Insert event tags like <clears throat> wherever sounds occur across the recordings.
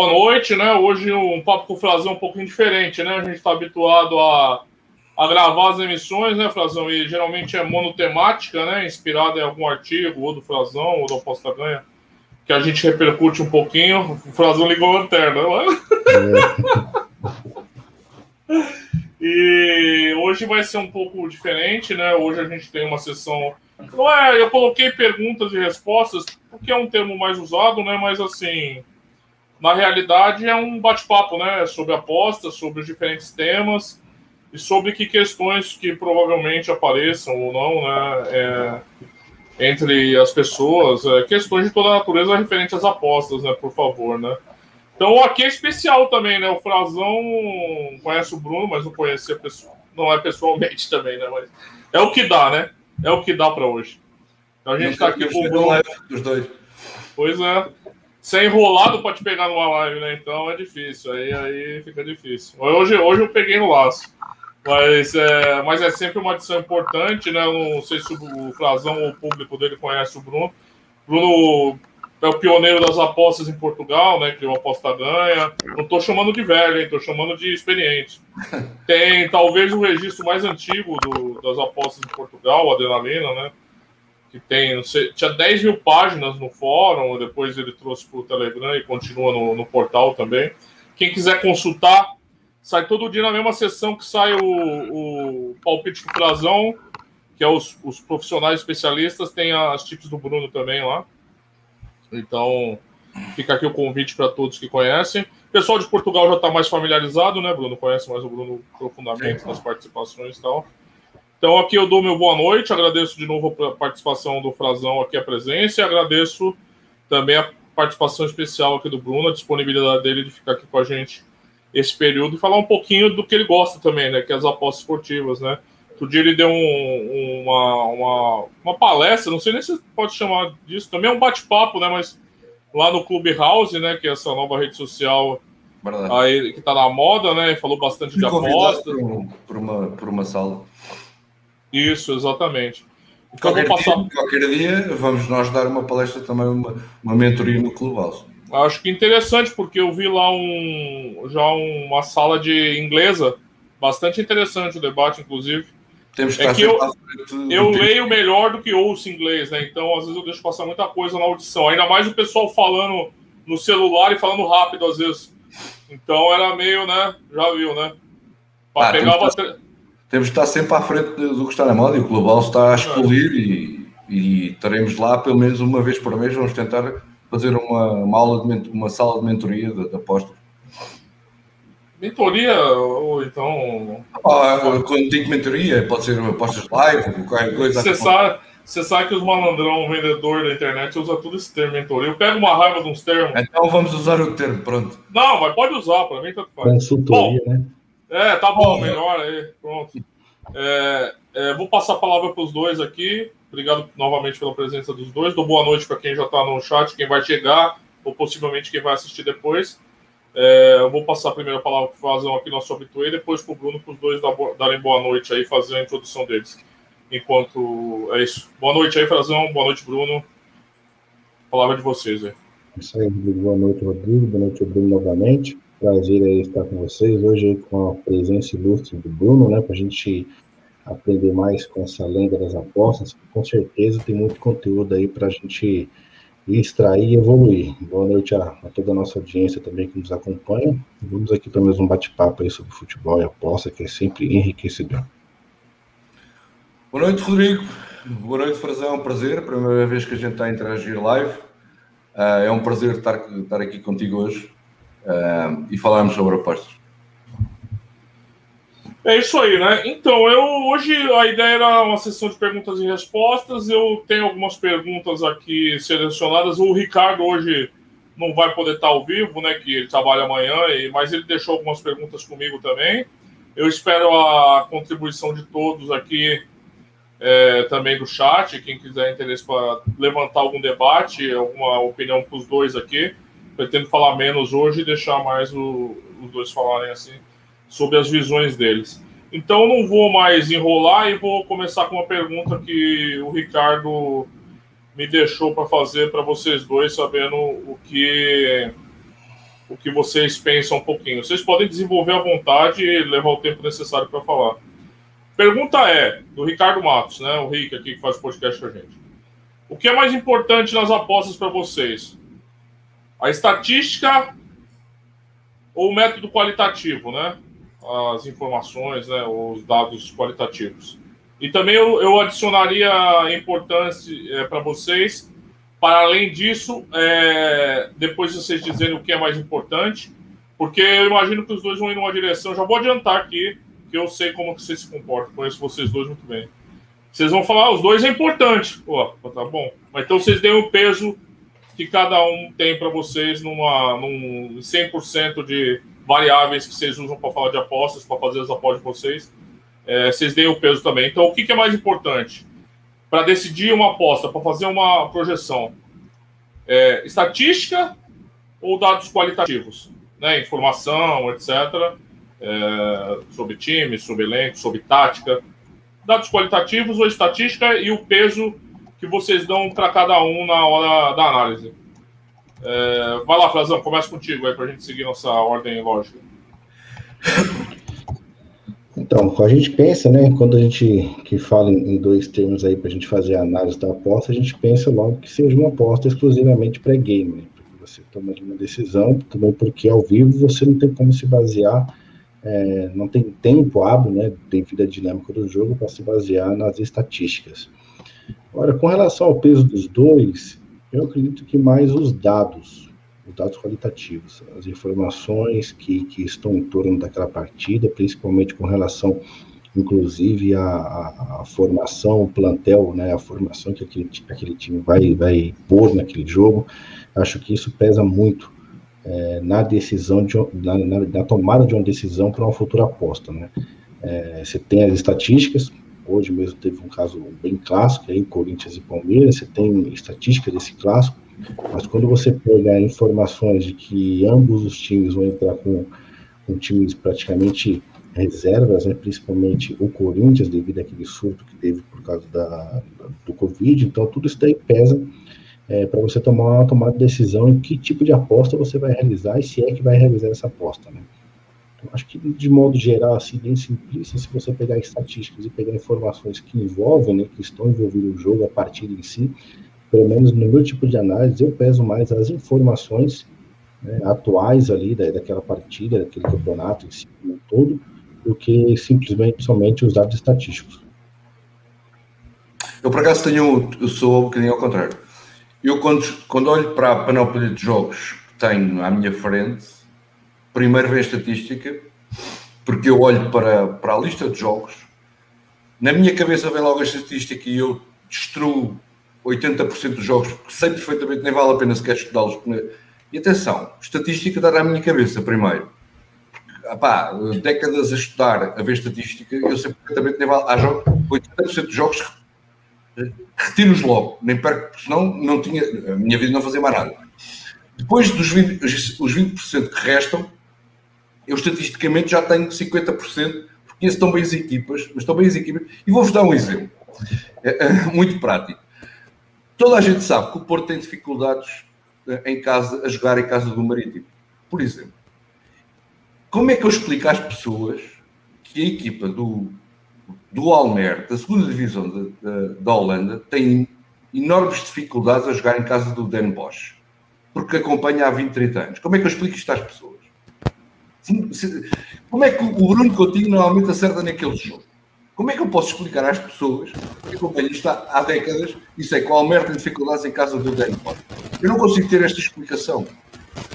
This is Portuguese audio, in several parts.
boa noite, né? Hoje um papo com o Frazão um pouquinho diferente, né? A gente está habituado a, a gravar as emissões, né, Frazão? E geralmente é monotemática, né? Inspirada em algum artigo, ou do Frazão, ou do Aposta Ganha, que a gente repercute um pouquinho. O Frazão ligou a lanterna, não é? é. E hoje vai ser um pouco diferente, né? Hoje a gente tem uma sessão. Não é, eu coloquei perguntas e respostas, porque é um termo mais usado, né? Mas assim, na realidade é um bate-papo, né? Sobre apostas, sobre os diferentes temas e sobre que questões que provavelmente apareçam ou não, né? É, entre as pessoas, é, questões de toda a natureza referentes às apostas, né? Por favor, né? Então aqui é especial também, né? O Frazão conhece o Bruno, mas não conhecia pessoa, não é pessoalmente <laughs> também, né? Mas é o que dá, né? É o que dá para hoje. Então a gente está aqui com o Bruno. Dos dois. Pois é. Ser enrolado pode pegar numa live, né? Então é difícil. Aí, aí fica difícil. Hoje, hoje eu peguei no laço. Mas é, mas é sempre uma adição importante, né? Eu não sei se o Frazão ou o público dele conhece o Bruno. Bruno é o pioneiro das apostas em Portugal, né? Criou aposta ganha. Não estou chamando de velho? Estou chamando de experiente. <laughs> Tem talvez o registro mais antigo do, das apostas em Portugal, o Adrenalina, né? Que tem, não sei, tinha 10 mil páginas no fórum, depois ele trouxe para o Telegram e continua no, no, portal também. Quem quiser consultar, sai todo dia na mesma sessão que sai o, o palpite do Frazão, que é os, os profissionais especialistas, tem as tips do Bruno também lá. Então, fica aqui o convite para todos que conhecem. O pessoal de Portugal já está mais familiarizado, né, Bruno? Conhece mais o Bruno profundamente nas participações e tal. Então, aqui eu dou meu boa noite, agradeço de novo a participação do Frazão aqui, a presença, e agradeço também a participação especial aqui do Bruno, a disponibilidade dele de ficar aqui com a gente esse período e falar um pouquinho do que ele gosta também, né, que é as apostas esportivas, né. Outro dia ele deu um, uma, uma, uma, palestra, não sei nem se pode chamar disso, também é um bate-papo, né? Mas lá no Clubhouse, né? Que é essa nova rede social aí, que tá na moda, né? Falou bastante de apostas. Por uma, por uma sala. Isso, exatamente. Então, qualquer, passar... dia, qualquer dia vamos nós dar uma palestra também, uma, uma mentoria no Clubhouse. Acho que interessante, porque eu vi lá um, já uma sala de inglesa, bastante interessante o debate, inclusive. Temos que é que eu, eu leio melhor do que ouço inglês, né? Então, às vezes, eu deixo passar muita coisa na audição. Ainda mais o pessoal falando no celular e falando rápido, às vezes. Então, era meio, né? Já viu, né? Para ah, pegar bastante... temos de estar sempre à frente do que está na moda e o Global está a explodir e, e estaremos lá pelo menos uma vez por mês. Vamos tentar fazer uma, uma aula de uma sala de mentoria de, de apostas Mentoria, ou então. Ah, quando digo mentoria, pode ser apostas live, qualquer coisa. Você sabe, você sabe que os malandrão, o vendedor da internet, usa tudo esse termo mentoria. Eu pego uma raiva de uns termos. Então vamos usar o termo, pronto. Não, mas pode usar, para mim tanto faz. Consultoria, bom, né? É, tá bom, bom melhor aí, pronto. É, é, vou passar a palavra para os dois aqui. Obrigado novamente pela presença dos dois. Dou boa noite para quem já está no chat, quem vai chegar, ou possivelmente quem vai assistir depois. É, eu vou passar a primeira palavra para o Fazão aqui, nosso habitué, e depois para o Bruno, para os dois darem boa noite aí, fazer a introdução deles. Enquanto é isso. Boa noite aí, Frazão. Boa noite, Bruno. Palavra de vocês aí. Isso aí, boa noite, Rodrigo. Boa noite, Bruno, novamente. Prazer aí estar com vocês. Hoje com a presença ilustre do Bruno, né, para a gente aprender mais com essa lenda das apostas. Com certeza tem muito conteúdo aí para a gente extrair e evoluir. Boa noite a, a, toda a nossa audiência também que nos acompanha. Vamos aqui para mais um bate-papo aí sobre futebol e aposta, que é sempre enriquecedor. Boa noite, Rodrigo. Boa noite, Frazão. É um prazer. Primeira vez que a gente está a interagir live. Uh, é um prazer estar, estar aqui contigo hoje uh, e falarmos sobre apostas. É isso aí, né? Então, eu hoje a ideia era uma sessão de perguntas e respostas. Eu tenho algumas perguntas aqui selecionadas. O Ricardo hoje não vai poder estar ao vivo, né? Que ele trabalha amanhã, mas ele deixou algumas perguntas comigo também. Eu espero a contribuição de todos aqui, é, também do chat. Quem quiser interesse para levantar algum debate, alguma opinião para os dois aqui. Pretendo falar menos hoje e deixar mais o, os dois falarem assim sobre as visões deles. Então não vou mais enrolar e vou começar com uma pergunta que o Ricardo me deixou para fazer para vocês dois, sabendo o que o que vocês pensam um pouquinho. Vocês podem desenvolver à vontade e levar o tempo necessário para falar. Pergunta é, do Ricardo Matos, né? O Rick aqui que faz o podcast com a gente. O que é mais importante nas apostas para vocês? A estatística ou o método qualitativo, né? As informações, né? Os dados qualitativos. E também eu, eu adicionaria importância é, para vocês, para além disso, é, depois de vocês dizerem o que é mais importante, porque eu imagino que os dois vão ir numa direção. Já vou adiantar aqui, que eu sei como que vocês se comportam, conheço vocês dois muito bem. Vocês vão falar, ah, os dois é importante. Pô, tá bom. Mas então vocês deem o peso que cada um tem para vocês numa, num 100% de variáveis que vocês usam para falar de apostas, para fazer as apostas de vocês. É, vocês deem o peso também. Então, o que, que é mais importante? Para decidir uma aposta, para fazer uma projeção? É, estatística ou dados qualitativos? Né? Informação, etc. É, sobre time, sobre elenco, sobre tática dados qualitativos ou estatística e o peso que vocês dão para cada um na hora da análise. É, vai lá, Frazão, começa contigo aí para a gente seguir nossa ordem lógica. Então, a gente pensa, né, quando a gente que fala em dois termos aí para a gente fazer a análise da aposta, a gente pensa logo que seja uma aposta exclusivamente pré-game, né, porque você toma uma decisão, também porque ao vivo você não tem como se basear é, não tem tempo hábil, né, devido à dinâmica do jogo, para se basear nas estatísticas. Agora, com relação ao peso dos dois, eu acredito que mais os dados, os dados qualitativos, as informações que, que estão em torno daquela partida, principalmente com relação, inclusive, à, formação, o plantel, né, a formação que aquele, aquele time vai, vai pôr naquele jogo, acho que isso pesa muito é, na decisão, de, na, na, na, tomada de uma decisão para uma futura aposta. Né? É, você tem as estatísticas, hoje mesmo teve um caso bem clássico aí, Corinthians e Palmeiras, você tem estatística desse clássico, mas quando você pega informações de que ambos os times vão entrar com, com times praticamente reservas, né, principalmente o Corinthians, devido àquele surto que teve por causa da, do Covid, então tudo isso daí pesa é, para você tomar uma tomada de decisão em que tipo de aposta você vai realizar e se é que vai realizar essa aposta, né? Acho que de modo geral, assim, bem simplista, se você pegar estatísticas e pegar informações que envolvem, né, que estão envolvidas no jogo, a partida em si, pelo menos no meu tipo de análise, eu peso mais as informações né, atuais ali da, daquela partida, daquele campeonato em si, todo, do que simplesmente somente os dados estatísticos. Eu, por acaso, tenho, eu sou um bocadinho ao contrário eu, quando, quando olho para a panóplia de jogos que tenho à minha frente, primeiro vem a estatística, porque eu olho para, para a lista de jogos, na minha cabeça vem logo a estatística e eu destruo 80% dos jogos, porque sei perfeitamente nem vale a pena sequer estudá-los. E atenção, estatística está na minha cabeça primeiro. Apá, décadas a estudar, a ver estatística, eu sei perfeitamente nem vale. Há jogos, 80% dos jogos retiro-os logo, nem perco, senão não tinha, a minha vida não fazia mais nada. Depois dos 20%, os 20% que restam, eu estatisticamente já tenho 50%, porque estão bem as equipas, mas estão bem as equipas, e vou-vos dar um exemplo, é, é, muito prático. Toda a gente sabe que o Porto tem dificuldades eh, em casa, a jogar em casa do Marítimo. Por exemplo, como é que eu explico às pessoas que a equipa do do Almer, da segunda divisão de, de, da Holanda, tem enormes dificuldades a jogar em casa do Den Bosch, porque acompanha há 20, 30 anos. Como é que eu explico isto às pessoas? Como é que o Bruno Coutinho normalmente acerta naquele jogo? Como é que eu posso explicar às pessoas que acompanham isto há, há décadas e sei que o Almer tem dificuldades em casa do Bosch? Eu não consigo ter esta explicação.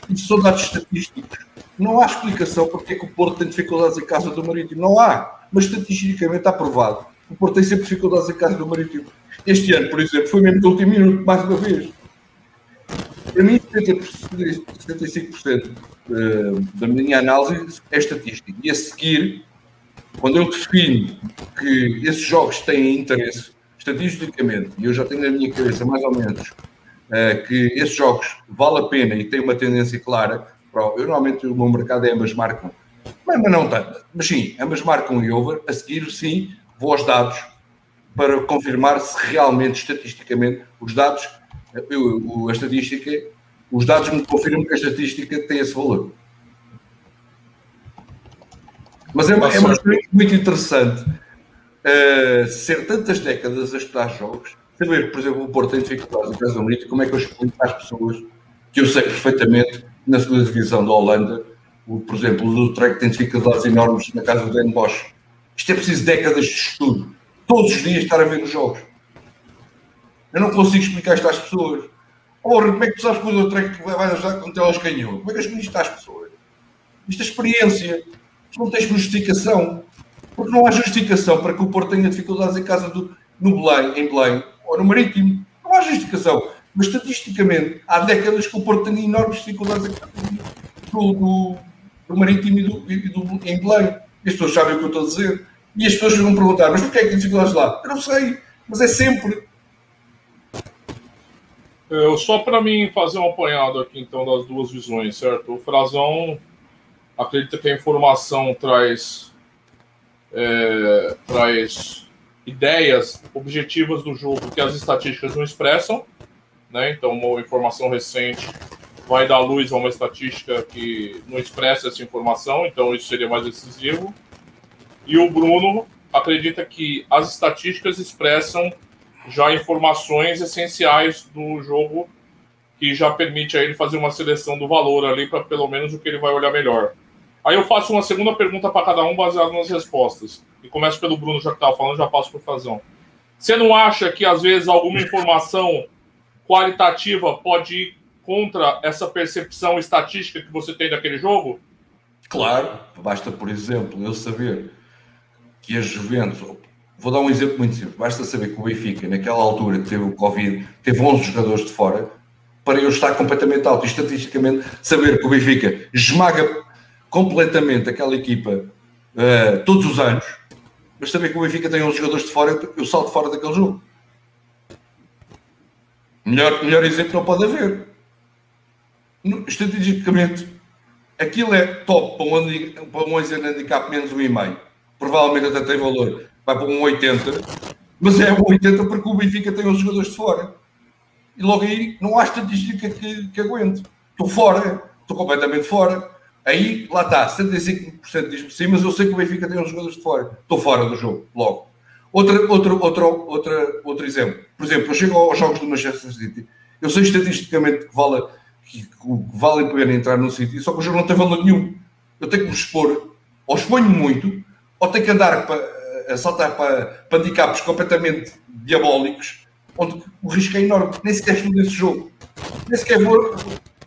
Isso são dados estatísticos. Não há explicação porque é que o Porto tem dificuldades em casa do Marítimo. Não há mas estatisticamente está provado. O Porto tem sempre dificuldades em casa do Marítimo. Este ano, por exemplo, foi mesmo no último minuto, mais uma vez. Para mim, 75% eh, da minha análise é estatística. E a seguir, quando eu defino que esses jogos têm interesse, estatisticamente, e eu já tenho na minha cabeça mais ou menos eh, que esses jogos vale a pena e têm uma tendência clara, eu normalmente o meu mercado é ambas marcam mas não tanto. Mas sim, ambas marcam e over. A seguir, sim, vou aos dados para confirmar se realmente, estatisticamente, os dados, a estatística, os dados me confirmam que a estatística tem esse valor. Mas é, é uma experiência muito interessante uh, ser tantas décadas a estudar jogos, saber, por exemplo, o Porto tem dificuldades em Casa Unida, como é que eu explico às pessoas que eu sei perfeitamente na segunda divisão da Holanda, o, por exemplo, o Utrecht tem dificuldades enormes na casa do Den Bosch. Isto é preciso décadas de estudo. Todos os dias estar a ver os jogos. Eu não consigo explicar isto às pessoas. Porra, como é que tu sabes que o Utrecht vai ajudar quando elas ganhou? Como é que explico isto às pessoas? Isto é experiência. Isto não tens justificação. Porque não há justificação para que o Porto tenha dificuldades em casa do, no Belém, em Belém ou no Marítimo. Não há justificação. Mas estatisticamente, há décadas que o Porto tem enormes dificuldades em casa do, do, do Marítimo e do, e do, em Belém. As pessoas sabem o que eu estou a dizer. E as pessoas vão perguntar, mas porquê é que tem dificuldades lá? Eu não sei, mas é sempre. Eu, só para mim fazer um apanhado aqui, então, das duas visões, certo? O Frazão acredita que a informação traz é, traz ideias objetivas do jogo que as estatísticas não expressam, né? Então, uma informação recente vai dar luz a uma estatística que não expressa essa informação, então isso seria mais decisivo. E o Bruno acredita que as estatísticas expressam já informações essenciais do jogo que já permite a ele fazer uma seleção do valor ali para pelo menos o que ele vai olhar melhor. Aí eu faço uma segunda pergunta para cada um baseado nas respostas. E começo pelo Bruno, já que estava falando, já passo para o Fazão. Você não acha que, às vezes, alguma informação qualitativa pode ir contra essa percepção estatística que você tem daquele jogo? Claro, basta, por exemplo, eu saber que a Juventus, vou dar um exemplo muito simples, basta saber que o Benfica, naquela altura que teve o Covid, teve 11 jogadores de fora, para eu estar completamente alto e estatisticamente saber que o Benfica esmaga completamente aquela equipa uh, todos os anos, mas saber que o Benfica tem uns jogadores de fora, eu salto fora daquele jogo. Melhor, melhor exemplo não pode haver. Estatisticamente, aquilo é top para um, para um handicap menos um e meio. Provavelmente até tem valor. Vai para um 80, mas é um 80 porque o Benfica tem os jogadores de fora. E logo aí não há estatística que, que aguente. Estou fora, estou completamente fora. Aí, lá está, 75% diz-me sim, mas eu sei que o Benfica tem uns jogadores de fora. Estou fora do jogo, logo. Outra, outra, outra, outra, outro exemplo. Por exemplo, eu chego aos jogos do Manchester City. Eu sei estatisticamente que vale, que, que vale a pena entrar no City, só que o jogo não tem valor nenhum. Eu tenho que me expor, ou exponho muito, ou tenho que andar para, a saltar para, para handicaps completamente diabólicos, onde o risco é enorme. Nem sequer estudo esse jogo. Nem sequer vou.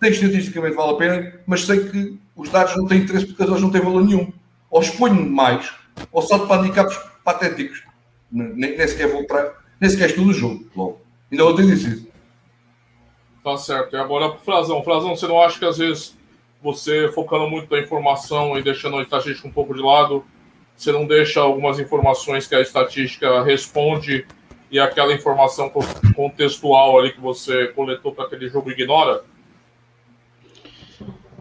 Tem estatisticamente vale a pena, mas sei que os dados não têm interesse porque eles não têm valor nenhum. Ou exponho mais, ou salto para handicaps patéticos. Nem, nem sequer vou para. Nem sequer estudo o jogo. Logo. Ainda ontem disse isso. Tá certo. E agora Frazão. Frazão, você não acha que às vezes você focando muito na informação e deixando a estatística um pouco de lado, você não deixa algumas informações que a estatística responde e aquela informação contextual ali que você coletou para aquele jogo ignora?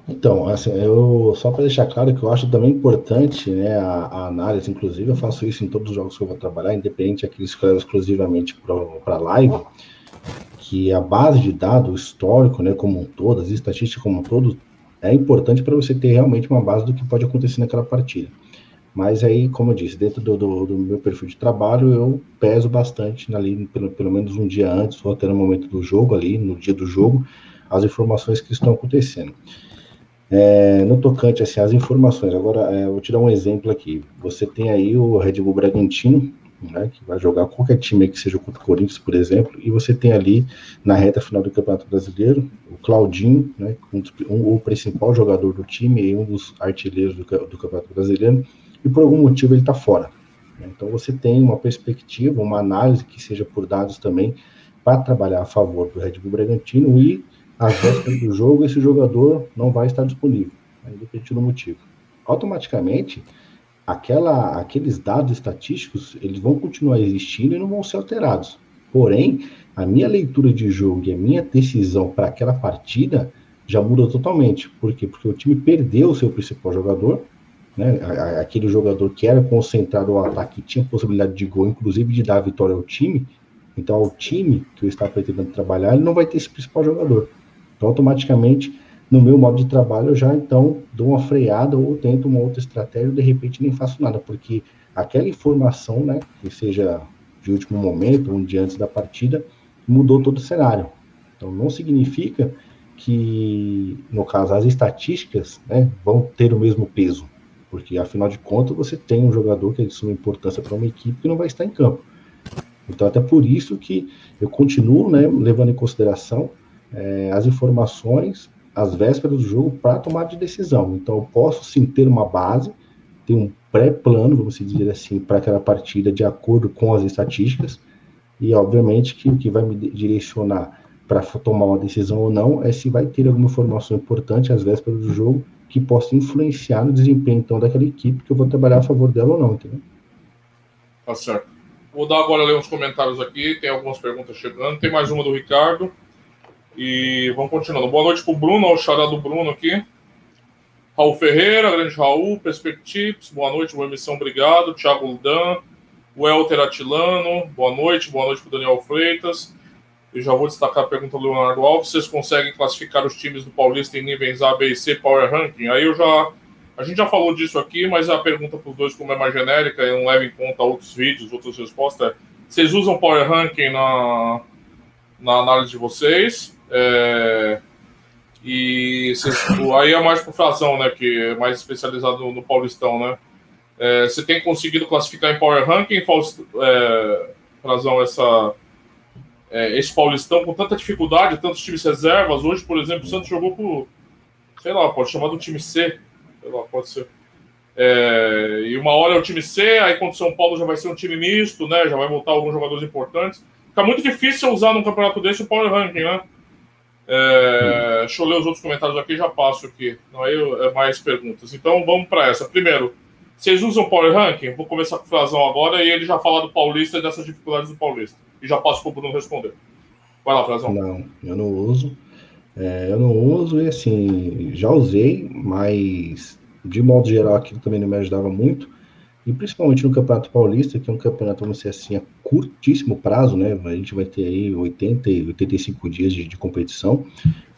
Então, assim, eu só para deixar claro que eu acho também importante, né, a, a, análise, inclusive eu faço isso em todos os jogos que eu vou trabalhar, independente aqueles que eu exclusivamente para live, que a base de dados, histórico, né, como um todo, as estatísticas como um todo, é importante para você ter realmente uma base do que pode acontecer naquela partida. Mas aí, como eu disse, dentro do, do, do meu perfil de trabalho, eu peso bastante ali, pelo, pelo menos um dia antes, ou até no momento do jogo ali, no dia do jogo, as informações que estão acontecendo. É, no tocante assim, às informações, agora é, vou te dar um exemplo aqui. Você tem aí o Red Bull Bragantino, né, que vai jogar qualquer time que seja contra o Corinthians, por exemplo, e você tem ali na reta final do Campeonato Brasileiro o Claudinho, né, um, um, o principal jogador do time e um dos artilheiros do, do Campeonato Brasileiro, e por algum motivo ele está fora. Né. Então você tem uma perspectiva, uma análise que seja por dados também para trabalhar a favor do Red Bull Bragantino e às vésperas do jogo, esse jogador não vai estar disponível, né, independente do motivo. Automaticamente, aquela, aqueles dados estatísticos, eles vão continuar existindo e não vão ser alterados. Porém, a minha leitura de jogo e a minha decisão para aquela partida já muda totalmente. Por quê? Porque o time perdeu o seu principal jogador, né? aquele jogador que era concentrado ao ataque, tinha possibilidade de gol, inclusive de dar a vitória ao time. Então, o time que eu estava pretendendo trabalhar, ele não vai ter esse principal jogador. Então, automaticamente, no meu modo de trabalho, eu já então dou uma freada ou tento uma outra estratégia, de repente nem faço nada, porque aquela informação, né, que seja de último momento, um dia antes da partida, mudou todo o cenário. Então, não significa que, no caso, as estatísticas né, vão ter o mesmo peso, porque, afinal de contas, você tem um jogador que é de suma importância para uma equipe que não vai estar em campo. Então, até por isso que eu continuo né, levando em consideração é, as informações às vésperas do jogo para tomar de decisão. Então, eu posso sim ter uma base, ter um pré-plano, vamos dizer assim, para aquela partida de acordo com as estatísticas, e obviamente que o que vai me direcionar para tomar uma decisão ou não é se vai ter alguma informação importante às vésperas do jogo que possa influenciar no desempenho então daquela equipe que eu vou trabalhar a favor dela ou não, entendeu? Tá certo. Vou dar agora ler uns comentários aqui, tem algumas perguntas chegando, tem mais uma do Ricardo. E vamos continuando. Boa noite para o Bruno, o xará do Bruno aqui. Raul Ferreira, grande Raul, Perspectives, boa noite, boa emissão, obrigado. Thiago Ludan, Welter Atilano, boa noite, boa noite para Daniel Freitas. Eu já vou destacar a pergunta do Leonardo Alves. Vocês conseguem classificar os times do Paulista em níveis A, B e C Power Ranking? Aí eu já. A gente já falou disso aqui, mas a pergunta para os dois, como é mais genérica e não leva em conta outros vídeos, outras respostas, é: vocês usam Power Ranking na, na análise de vocês? É, e vocês, aí é mais por Frazão, né? Que é mais especializado no, no Paulistão, né? É, você tem conseguido classificar em Power Ranking, é, Frazão, essa é, esse Paulistão com tanta dificuldade, tantos times reservas. Hoje, por exemplo, o Santos jogou por, sei lá, pode chamar do time C, sei lá, pode ser. É, e uma hora é o time C, aí contra o São Paulo já vai ser um time misto, né? Já vai voltar alguns jogadores importantes. Fica muito difícil usar num campeonato desse o Power Ranking, né? É, deixa eu ler os outros comentários aqui já passo aqui. Não, aí é mais perguntas. Então vamos para essa. Primeiro, vocês usam Power Ranking? Vou começar com o Frazão agora e ele já fala do Paulista e dessas dificuldades do Paulista e já passo para o Bruno responder. Vai lá, Frazão. Não, eu não uso. É, eu não uso e assim, já usei, mas de modo geral aquilo também não me ajudava muito. E principalmente no Campeonato Paulista, que é um campeonato, vamos dizer assim, a curtíssimo prazo, né? A gente vai ter aí 80 e 85 dias de, de competição,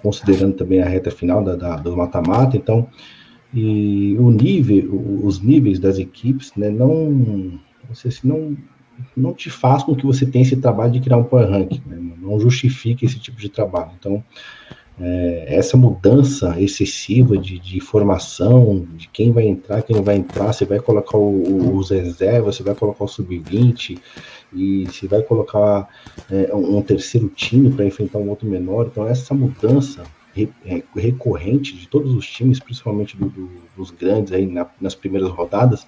considerando também a reta final da, da do mata-mata. Então, e o nível, os níveis das equipes, né? Não, não sei se não não te faz com que você tenha esse trabalho de criar um power ranking, né? não justifica esse tipo de trabalho. Então, é, essa mudança excessiva de, de, informação, de quem vai entrar, quem não vai entrar, você vai colocar o, os reservas, você vai colocar o sub-20, e se vai colocar é, um terceiro time para enfrentar um outro menor. Então, essa mudança é, recorrente de todos os times, principalmente do, do, dos grandes aí na, nas primeiras rodadas,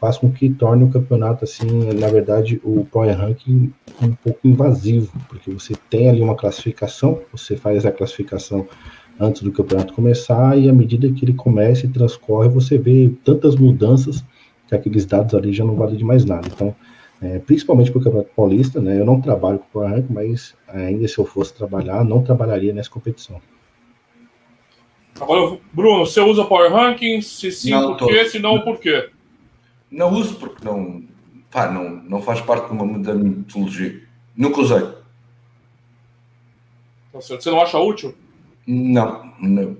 faz com que torne o campeonato, assim, na verdade, o Power Ranking um pouco invasivo, porque você tem ali uma classificação, você faz a classificação antes do campeonato começar, e à medida que ele começa e transcorre, você vê tantas mudanças que aqueles dados ali já não valem de mais nada. Então, é, principalmente para o Campeonato Paulista, né, eu não trabalho com o Power Ranking, mas ainda se eu fosse trabalhar, não trabalharia nessa competição. Agora, Bruno, você usa Power Ranking? Se sim, não, por quê? Se não, por quê? Não uso porque não, pá, não, não faz parte de uma, da metodologia. Nunca usei. Tá Você não acha útil? Não, não.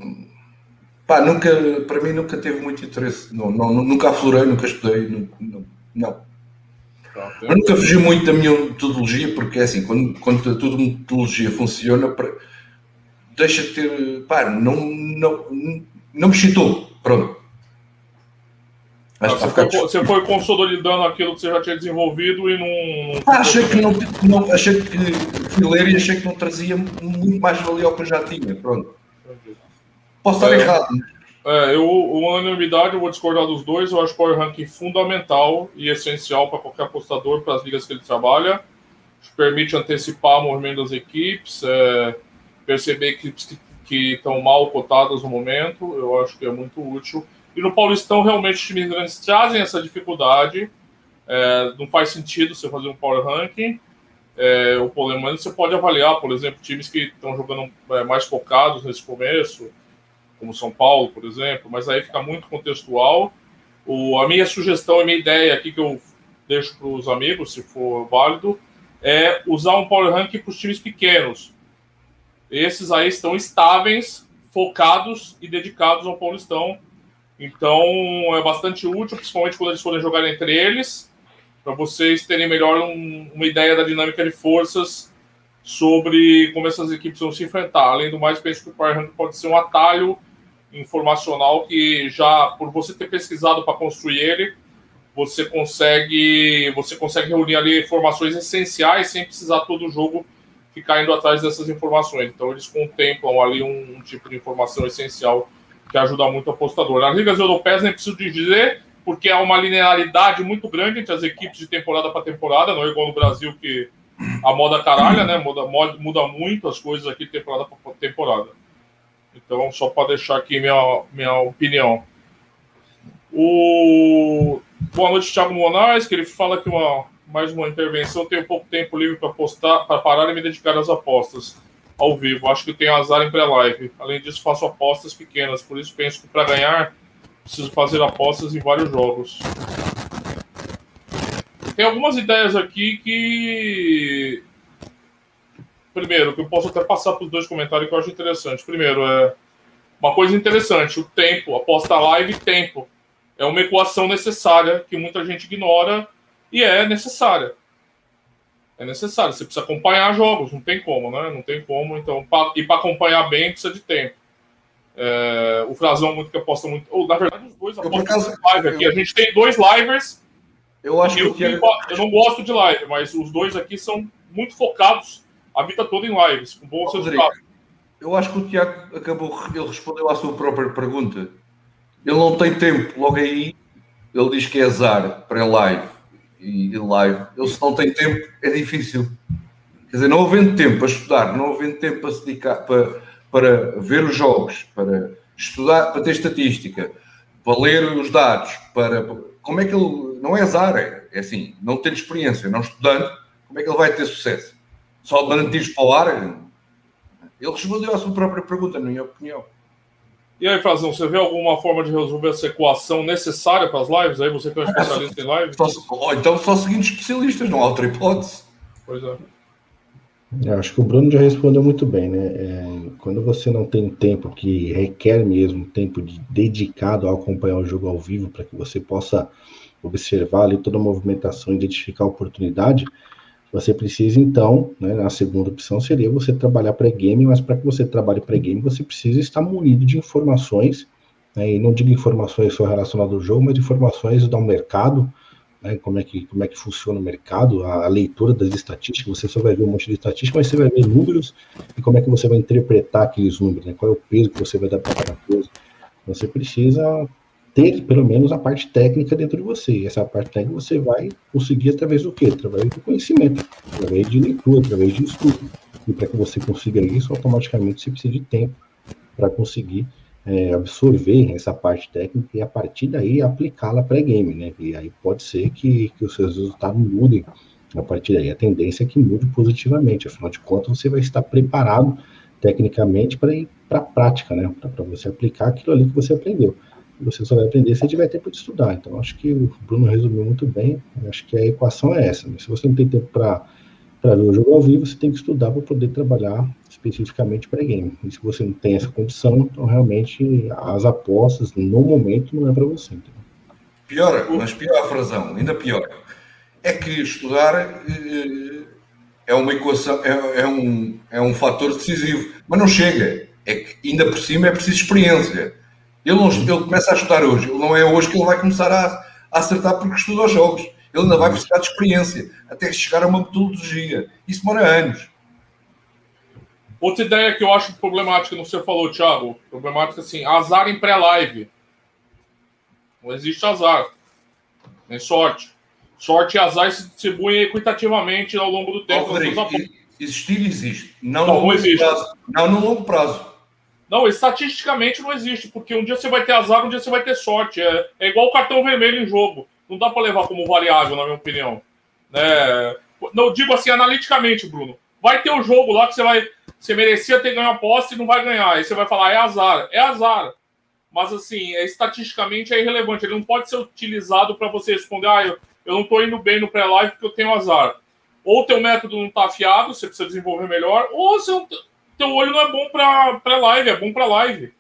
Pá, nunca, para mim nunca teve muito interesse. Não, não, nunca aflorei, nunca estudei. Não. não, não. Eu nunca fugi muito da minha metodologia, porque é assim, quando, quando a tua metodologia funciona, deixa de ter. Pá, não, não, não me excitou. Pronto. Mas você, foi, você foi consolidando aquilo que você já tinha desenvolvido e não. Ah, achei que não, não. Achei que fui ler e achei que não trazia muito mais valia ao que eu já tinha. Pronto. Posso estar é, errado. É, eu, unanimidade, eu vou discordar dos dois. Eu acho o Power Ranking fundamental e essencial para qualquer apostador, para as ligas que ele trabalha. Permite antecipar o movimento das equipes, é, perceber equipes que, que estão mal cotadas no momento. Eu acho que é muito útil e no Paulistão, realmente, os times grandes trazem essa dificuldade. É, não faz sentido você fazer um power ranking. É, o problema é que você pode avaliar, por exemplo, times que estão jogando é, mais focados nesse começo, como São Paulo, por exemplo, mas aí fica muito contextual. O, a minha sugestão, a minha ideia aqui que eu deixo para os amigos, se for válido, é usar um power ranking para os times pequenos. esses aí estão estáveis, focados e dedicados ao Paulistão. Então é bastante útil, principalmente quando eles forem jogar entre eles, para vocês terem melhor um, uma ideia da dinâmica de forças sobre como essas equipes vão se enfrentar. Além do mais, penso que o Power pode ser um atalho informacional que já, por você ter pesquisado para construir ele, você consegue, você consegue reunir ali informações essenciais sem precisar todo jogo ficar indo atrás dessas informações. Então eles contemplam ali um, um tipo de informação essencial que ajuda muito o apostador. Nas ligas europeias nem preciso dizer, porque há uma linearidade muito grande entre as equipes de temporada para temporada, não é igual no Brasil que a moda caralha, né? Muda, muda muito as coisas aqui temporada para temporada. Então, só para deixar aqui minha, minha opinião. O... Boa noite, Thiago Moraes, que ele fala que uma, mais uma intervenção. Tenho pouco tempo livre para postar, para parar e me dedicar às apostas ao vivo. Acho que tenho azar em pré-live. Além disso, faço apostas pequenas, por isso penso que para ganhar preciso fazer apostas em vários jogos. Tem algumas ideias aqui que primeiro, que eu posso até passar para os dois comentários que eu acho interessante. Primeiro, é uma coisa interessante: o tempo, aposta live tempo. É uma equação necessária que muita gente ignora e é necessária. É necessário. Você precisa acompanhar jogos, não tem como, né? Não tem como. Então, pra, e para acompanhar bem precisa de tempo. É, o Frazão muito que aposta muito. Ou, na verdade, os dois apostam caso, live aqui. Eu... A gente tem dois livers. Eu acho que eu, eu não gosto de live, mas os dois aqui são muito focados a vida toda em lives, com bons resultados. Eu acho que o Tiago acabou, ele respondeu à sua própria pergunta. Ele não tem tempo, logo aí ele diz que é azar para live e live. Ele se não tem tempo, é difícil. Quer dizer, não havendo tempo para estudar, não havendo tempo para se dedicar, para, para ver os jogos, para estudar, para ter estatística, para ler os dados, para. Como é que ele. Não é azar, é, é assim, não ter experiência, não estudando, como é que ele vai ter sucesso? só garantidos para o ar. Ele respondeu à sua própria pergunta, na minha opinião. E aí, Frazão, você vê alguma forma de resolver essa equação necessária para as lives? Aí você que é um especialista em lives? Só, então só seguindo especialistas, não há outra hipótese. Pois é. Eu acho que o Bruno já respondeu muito bem, né? É, quando você não tem tempo que requer mesmo tempo de, dedicado a acompanhar o jogo ao vivo para que você possa observar ali toda a movimentação, identificar a oportunidade, você precisa, então, né, a segunda opção seria você trabalhar pré-game, mas para que você trabalhe pré-game, você precisa estar munido de informações, né, e não digo informações só relacionadas ao jogo, mas informações do mercado, né, como, é que, como é que funciona o mercado, a, a, leitura das estatísticas, você só vai ver um monte de estatística, mas você vai ver números e como é que você vai interpretar aqueles números, né, qual é o peso que você vai dar para cada coisa. Você precisa ter pelo menos a parte técnica dentro de você. E essa parte técnica você vai conseguir através do quê? Através do conhecimento, através de leitura, através de estudo. E para que você consiga isso, automaticamente você precisa de tempo para conseguir é, absorver essa parte técnica e a partir daí aplicá-la pré-game, né? E aí pode ser que, que os seus resultados mudem a partir daí. A tendência é que mude positivamente, afinal de contas, você vai estar preparado tecnicamente para ir para a prática, né? Para você aplicar aquilo ali que você aprendeu você só vai aprender se tiver tempo de estudar. Então, acho que o Bruno resumiu muito bem. Acho que a equação é essa. Né? Se você não tem tempo para ver o jogo ao vivo, você tem que estudar para poder trabalhar especificamente para game. E se você não tem essa condição, então realmente as apostas, no momento, não é para você. Pior, mas pior, Frazão, ainda pior. É que estudar eh, é uma equação, é, é, um, é um fator decisivo, mas não chega. É que ainda por cima é preciso experiência. Ele, não, ele começa a estudar hoje. Não é hoje que ele vai começar a, a acertar porque estuda os jogos. Ele ainda vai precisar de experiência até chegar a uma metodologia. Isso demora anos. Outra ideia que eu acho problemática, não sei falou, Thiago, problemática assim, azar em pré-live. Não existe azar. Nem sorte. Sorte e azar se distribuem equitativamente ao longo do tempo. Rodrigo, existir existe. Não, não, no existe. Prazo. Não no longo prazo. Não, estatisticamente não existe, porque um dia você vai ter azar, um dia você vai ter sorte. É, é igual o cartão vermelho em jogo. Não dá para levar como variável, na minha opinião. É, não digo assim analiticamente, Bruno. Vai ter um jogo lá que você vai. Você merecia ter ganho a posse e não vai ganhar. Aí você vai falar, é azar. É azar. Mas assim, é, estatisticamente é irrelevante. Ele não pode ser utilizado para você responder, ah, eu, eu não estou indo bem no pré-live porque eu tenho azar. Ou teu método não está afiado, você precisa desenvolver melhor, ou você não teu olho não é bom para live, é bom para live.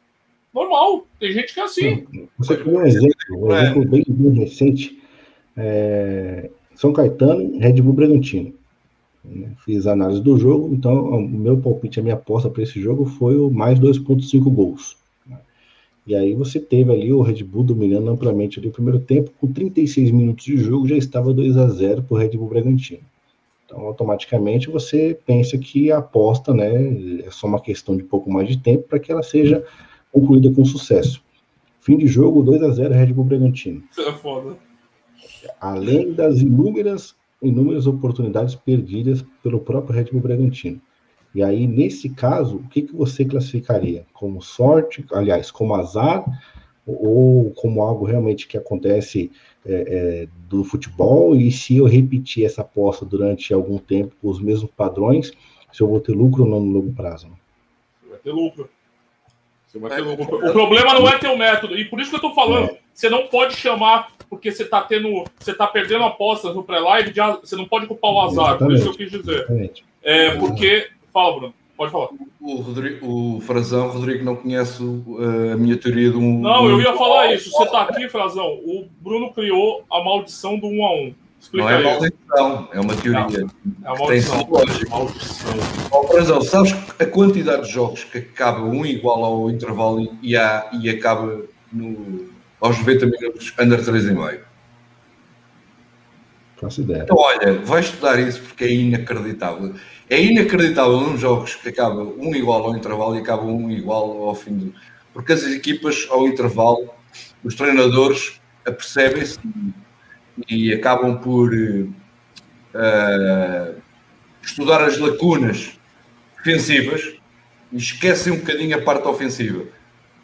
Normal, tem gente que é assim. Você tem um exemplo, um é. exemplo bem, bem recente. É, São Caetano Red Bull Bragantino. Né, fiz a análise do jogo, então o meu palpite, a minha aposta para esse jogo foi o mais 2,5 gols. Né. E aí você teve ali o Red Bull dominando amplamente ali o primeiro tempo, com 36 minutos de jogo já estava 2 a 0 para o Red Bull Bragantino. Então, automaticamente você pensa que a aposta, né, é só uma questão de pouco mais de tempo para que ela seja concluída com sucesso. Fim de jogo, 2 a 0 Red Bull Bragantino. É foda. Além das inúmeras, inúmeras oportunidades perdidas pelo próprio Red Bull Bragantino. E aí, nesse caso, o que, que você classificaria? Como sorte, aliás, como azar, ou como algo realmente que acontece é, é, do futebol? E se eu repetir essa aposta durante algum tempo com os mesmos padrões, se eu vou ter lucro ou não no longo prazo? Vai ter lucro. Você vai ter lucro. O problema não é ter o método, e por isso que eu estou falando, é. você não pode chamar porque você está tendo, você tá perdendo apostas no pré-live, você não pode culpar o azar, Exatamente. por isso que eu quis dizer. É, porque, fala, Bruno. Pode falar. O, Rodrigo, o Frazão, o Rodrigo não conhece a minha teoria do um. Não, eu ia falar isso. Você está aqui, Frazão. O Bruno criou a maldição do 1 um a 1 um. Explica não é maldição, é uma teoria. É uma maldição. Tem maldição. Oh, Frazão, sabes a quantidade de jogos que acaba um igual ao intervalo e, há, e acaba no, aos 90 minutos under 3,5? Faço ideia. Então, olha, vai estudar isso porque é inacreditável. É inacreditável nos jogos que acaba um igual ao intervalo e acaba um igual ao fim do. Porque as equipas, ao intervalo, os treinadores apercebem-se e acabam por uh, estudar as lacunas defensivas e esquecem um bocadinho a parte ofensiva.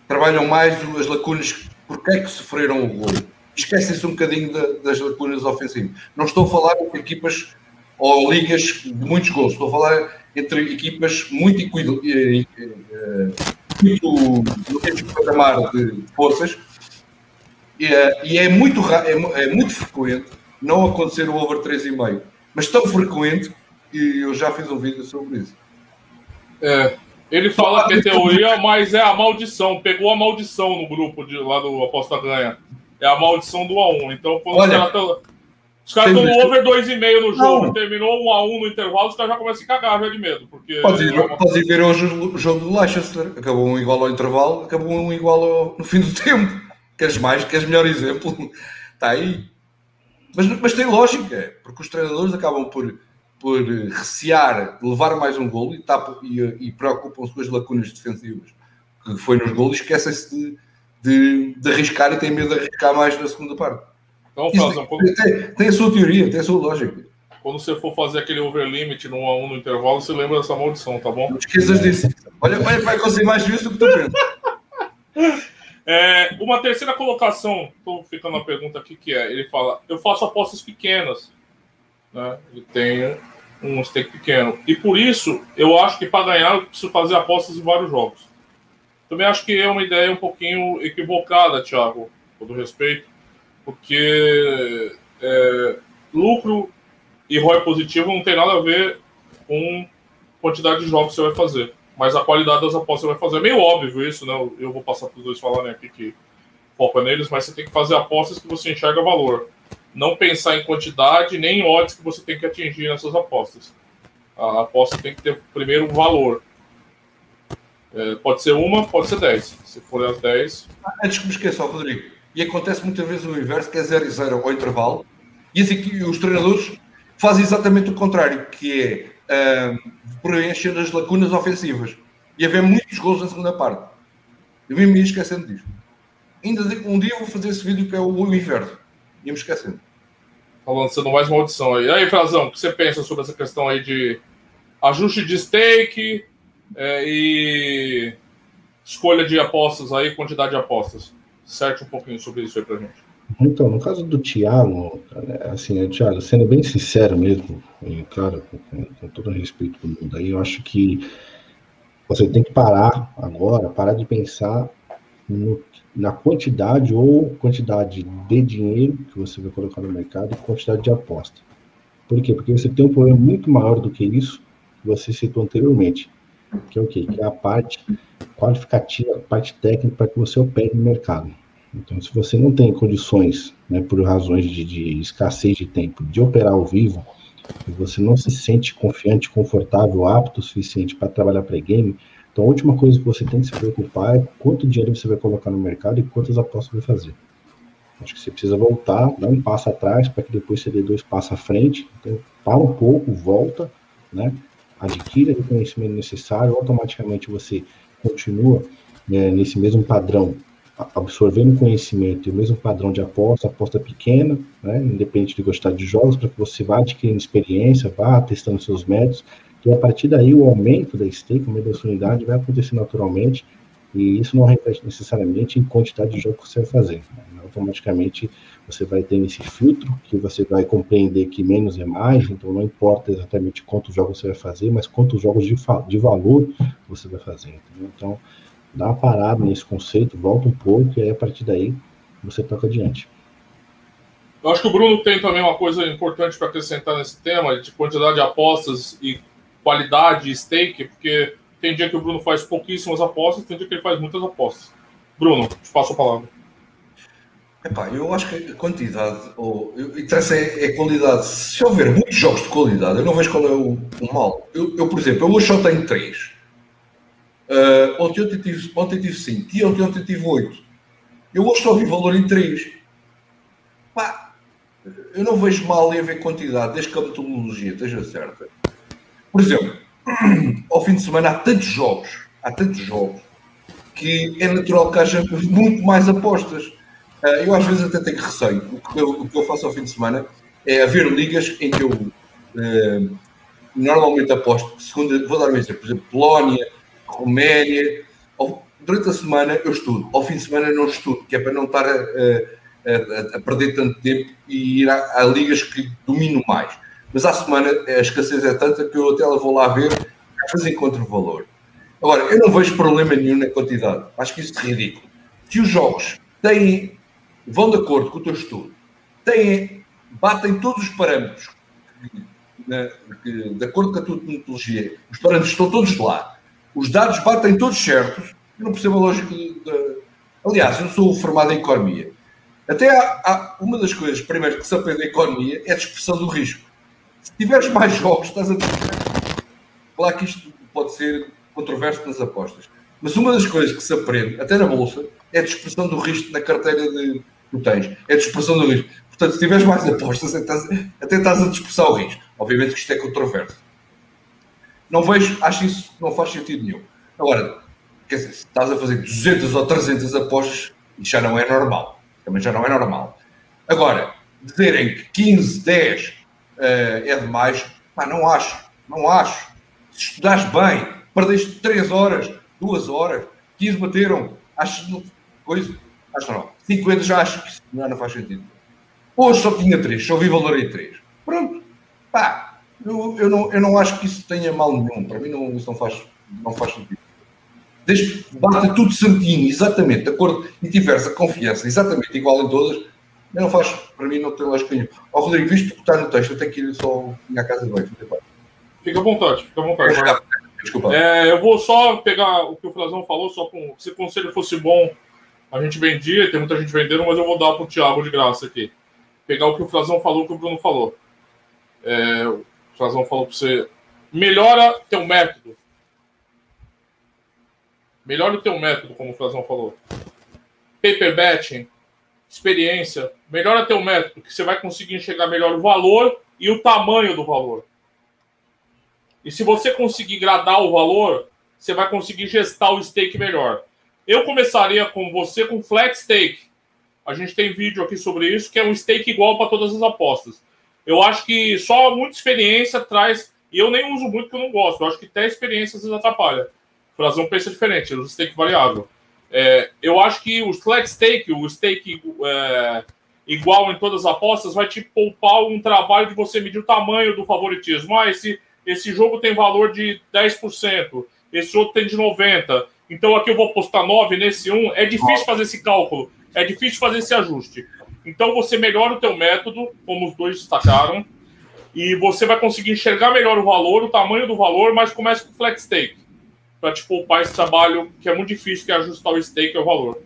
Trabalham mais as lacunas, porque é que sofreram o gol. Esquecem-se um bocadinho das lacunas ofensivas. Não estou a falar de equipas ou ligas de muitos gols. Estou a falar entre equipas muito eh, eh, muito no mesmo patamar de forças. Eh, e é muito é, é muito frequente não acontecer o over 3,5 mas tão frequente que eu já fiz um vídeo sobre isso. É, ele fala que é teoria mas é a maldição. Pegou a maldição no grupo de, lá do Aposta Ganha. É a maldição do A1 então quando Olha, os caras estão no over 2,5 no jogo, não. terminou 1 um a 1 um no intervalo, os caras já começam a cagar já de medo. Porque pode, ir, é pode ir ver hoje o jogo do Leicester. Acabou um igual ao intervalo, acabou um igual ao, no fim do <laughs> tempo. Queres mais? Queres melhor exemplo? Está <laughs> aí. Mas, mas tem lógica, porque os treinadores acabam por, por recear levar mais um golo e, tá, e, e preocupam-se com as lacunas defensivas que foi nos golos e esquecem-se de, de, de arriscar e têm medo de arriscar mais na segunda parte. Então, Frazão, quando... tem, tem a sua teoria, tem a sua lógica. Quando você for fazer aquele overlimit no 1 a 1 no intervalo, você lembra dessa maldição, tá bom? Não esqueças disso. Olha, olha vai conseguir mais disso do que tu pensa. <laughs> É, uma terceira colocação, estou ficando a pergunta aqui, que é, ele fala, eu faço apostas pequenas, né? Ele tem um stake pequeno. E por isso, eu acho que para ganhar, eu preciso fazer apostas em vários jogos. Também acho que é uma ideia um pouquinho equivocada, Thiago, com todo respeito porque é, lucro e ROI positivo não tem nada a ver com quantidade de jogos que você vai fazer, mas a qualidade das apostas você vai fazer. É meio óbvio isso, né? Eu vou passar para os dois falarem aqui que foca neles, mas você tem que fazer apostas que você enxerga valor. Não pensar em quantidade nem em odds que você tem que atingir nessas apostas. A aposta tem que ter primeiro valor. É, pode ser uma, pode ser dez. Se for as dez. Antes que me esqueça, Rodrigo, e acontece muitas vezes o inverso, que é 0 e 0 ao intervalo, e assim, os treinadores fazem exatamente o contrário, que é uh, preencher as lacunas ofensivas e haver muitos gols na segunda parte. Eu me esquecendo disto. Ainda um dia vou fazer esse vídeo que é o inverso. Ia me esquecendo. Falando, não mais maldição aí. E aí, Frazão, o que você pensa sobre essa questão aí de ajuste de stake é, e escolha de apostas aí, quantidade de apostas? Certe um pouquinho sobre isso aí pra gente. Então, no caso do Thiago, assim, né, Thiago, sendo bem sincero mesmo, e, claro, com, com todo respeito do mundo aí, eu acho que você tem que parar agora, parar de pensar no, na quantidade ou quantidade de dinheiro que você vai colocar no mercado e quantidade de aposta. Por quê? Porque você tem um problema muito maior do que isso que você citou anteriormente. Que é o quê? Que é a parte qualificativa, a parte técnica para que você opere no mercado. Então, se você não tem condições, né, por razões de, de escassez de tempo, de operar ao vivo, e você não se sente confiante, confortável, apto o suficiente para trabalhar para game, então a última coisa que você tem que se preocupar é quanto dinheiro você vai colocar no mercado e quantas apostas vai fazer. Acho que você precisa voltar, dar um passo atrás para que depois você dê dois passos à frente. Então, para um pouco, volta, né? Adquira o conhecimento necessário, automaticamente você continua né, nesse mesmo padrão, absorvendo conhecimento e o mesmo padrão de aposta, aposta pequena, né, independente de gostar de jogos, para que você vá adquirindo experiência, vá testando seus métodos, e a partir daí o aumento da stake, o aumento da sua unidade vai acontecer naturalmente, e isso não reflete necessariamente em quantidade de jogos que você vai fazer. Né? Automaticamente você vai ter esse filtro que você vai compreender que menos é mais, então não importa exatamente quantos jogos você vai fazer, mas quantos jogos de, de valor você vai fazer. Entendeu? Então, dá uma parada nesse conceito, volta um pouco e aí a partir daí você toca adiante. Eu acho que o Bruno tem também uma coisa importante para acrescentar nesse tema, de quantidade de apostas e qualidade e stake, porque tem dia que o Bruno faz pouquíssimas apostas, tem dia que ele faz muitas apostas. Bruno, te passo a palavra. Epá, eu acho que a quantidade, ou interessa é, é qualidade. Se houver muitos jogos de qualidade, eu não vejo qual é o, o mal. Eu, eu, por exemplo, eu hoje só tenho 3. Uh, ah, ontem, ontem, tive, ontem tive 5 e ontem, ontem tive 8. Eu hoje só vi valor em 3. Pá, eu não vejo mal em haver quantidade, desde que a metodologia esteja certa. Por exemplo, <clears throat> ao fim de semana há tantos jogos, há tantos jogos, que é natural que haja muito mais apostas. Ah, eu às vezes até tenho receio. O que eu, o que eu faço ao fim de semana é haver ligas em que eu uh, normalmente aposto, segundo, vou dar um exemplo, por exemplo, Polónia, Roménia, durante a semana eu estudo, ao fim de semana não estudo, que é para não estar a, a, a perder tanto tempo e ir a, a, ligas que domino mais. Mas à semana a escassez é tanta que eu até vou lá ver, às vezes encontro valor. Agora, eu não vejo problema nenhum na quantidade, acho que isso é ritículo. Se os jogos têm vão de acordo com o teu estudo, têm, batem todos os parâmetros, na, de acordo com a tua metodologia, os parâmetros estão todos lá, os dados batem todos certos, eu não percebo a lógica de, de... Aliás, eu sou formado em economia. Até há, há, uma das coisas, primeiro, que se aprende em economia é a dispersão do risco. Se tiveres mais jogos, estás a Claro que isto pode ser controverso nas apostas. Mas uma das coisas que se aprende, até na Bolsa, é a dispersão do risco na carteira de, tu tens, é a dispersão do risco. Portanto, se tiveres mais apostas, até estás a dispersar o risco. Obviamente que isto é controverso. Não vejo, acho isso não faz sentido nenhum. Agora, quer dizer, se estás a fazer 200 ou 300 apostas, isso já não é normal. Também já não é normal. Agora, dizerem que 15, 10 uh, é demais, pá, não acho. Não acho. Se estudares bem, perdeste 3 horas, 2 horas, 15 bateram, acho coisa, acho não. 50 já acho que não, não faz sentido. Hoje só tinha 3, só vi valor em 3. Pronto. Pá, eu, eu, não, eu não acho que isso tenha mal nenhum. Para mim não, isso não faz, não faz sentido. Desde que bata tudo certinho, exatamente, de acordo, e tiveres a confiança exatamente igual em todas, não faz, para mim não tem lógica nenhuma. Ó Rodrigo, visto que está no texto, eu tenho que ir só à casa de banho. Fica à vontade, fica à vontade. Desculpa. É, eu vou só pegar o que o Frazão falou, só com, se o conselho fosse bom, a gente vendia, tem muita gente vendendo, mas eu vou dar para o Thiago de graça aqui. Pegar o que o Frazão falou, o que o Bruno falou. É, o Frazão falou para você, melhora teu método. Melhora o teu método, como o Frazão falou. Paper betting, experiência, melhora teu método, que você vai conseguir enxergar melhor o valor e o tamanho do valor. E se você conseguir gradar o valor, você vai conseguir gestar o stake melhor. Eu começaria com você com flat stake. A gente tem vídeo aqui sobre isso, que é um stake igual para todas as apostas. Eu acho que só muita experiência traz. E eu nem uso muito porque eu não gosto. Eu acho que até experiência às vezes atrapalha. Fazer um preço diferente, o stake variável. É, eu acho que o flat stake, o stake é, igual em todas as apostas, vai te poupar um trabalho de você medir o tamanho do favoritismo. Ah, esse, esse jogo tem valor de 10%, esse outro tem de 90%. Então aqui eu vou postar 9 nesse 1. É difícil fazer esse cálculo, é difícil fazer esse ajuste. Então você melhora o teu método, como os dois destacaram, e você vai conseguir enxergar melhor o valor, o tamanho do valor, mas começa com flex stake. para te poupar esse trabalho que é muito difícil, que é ajustar o stake ao valor.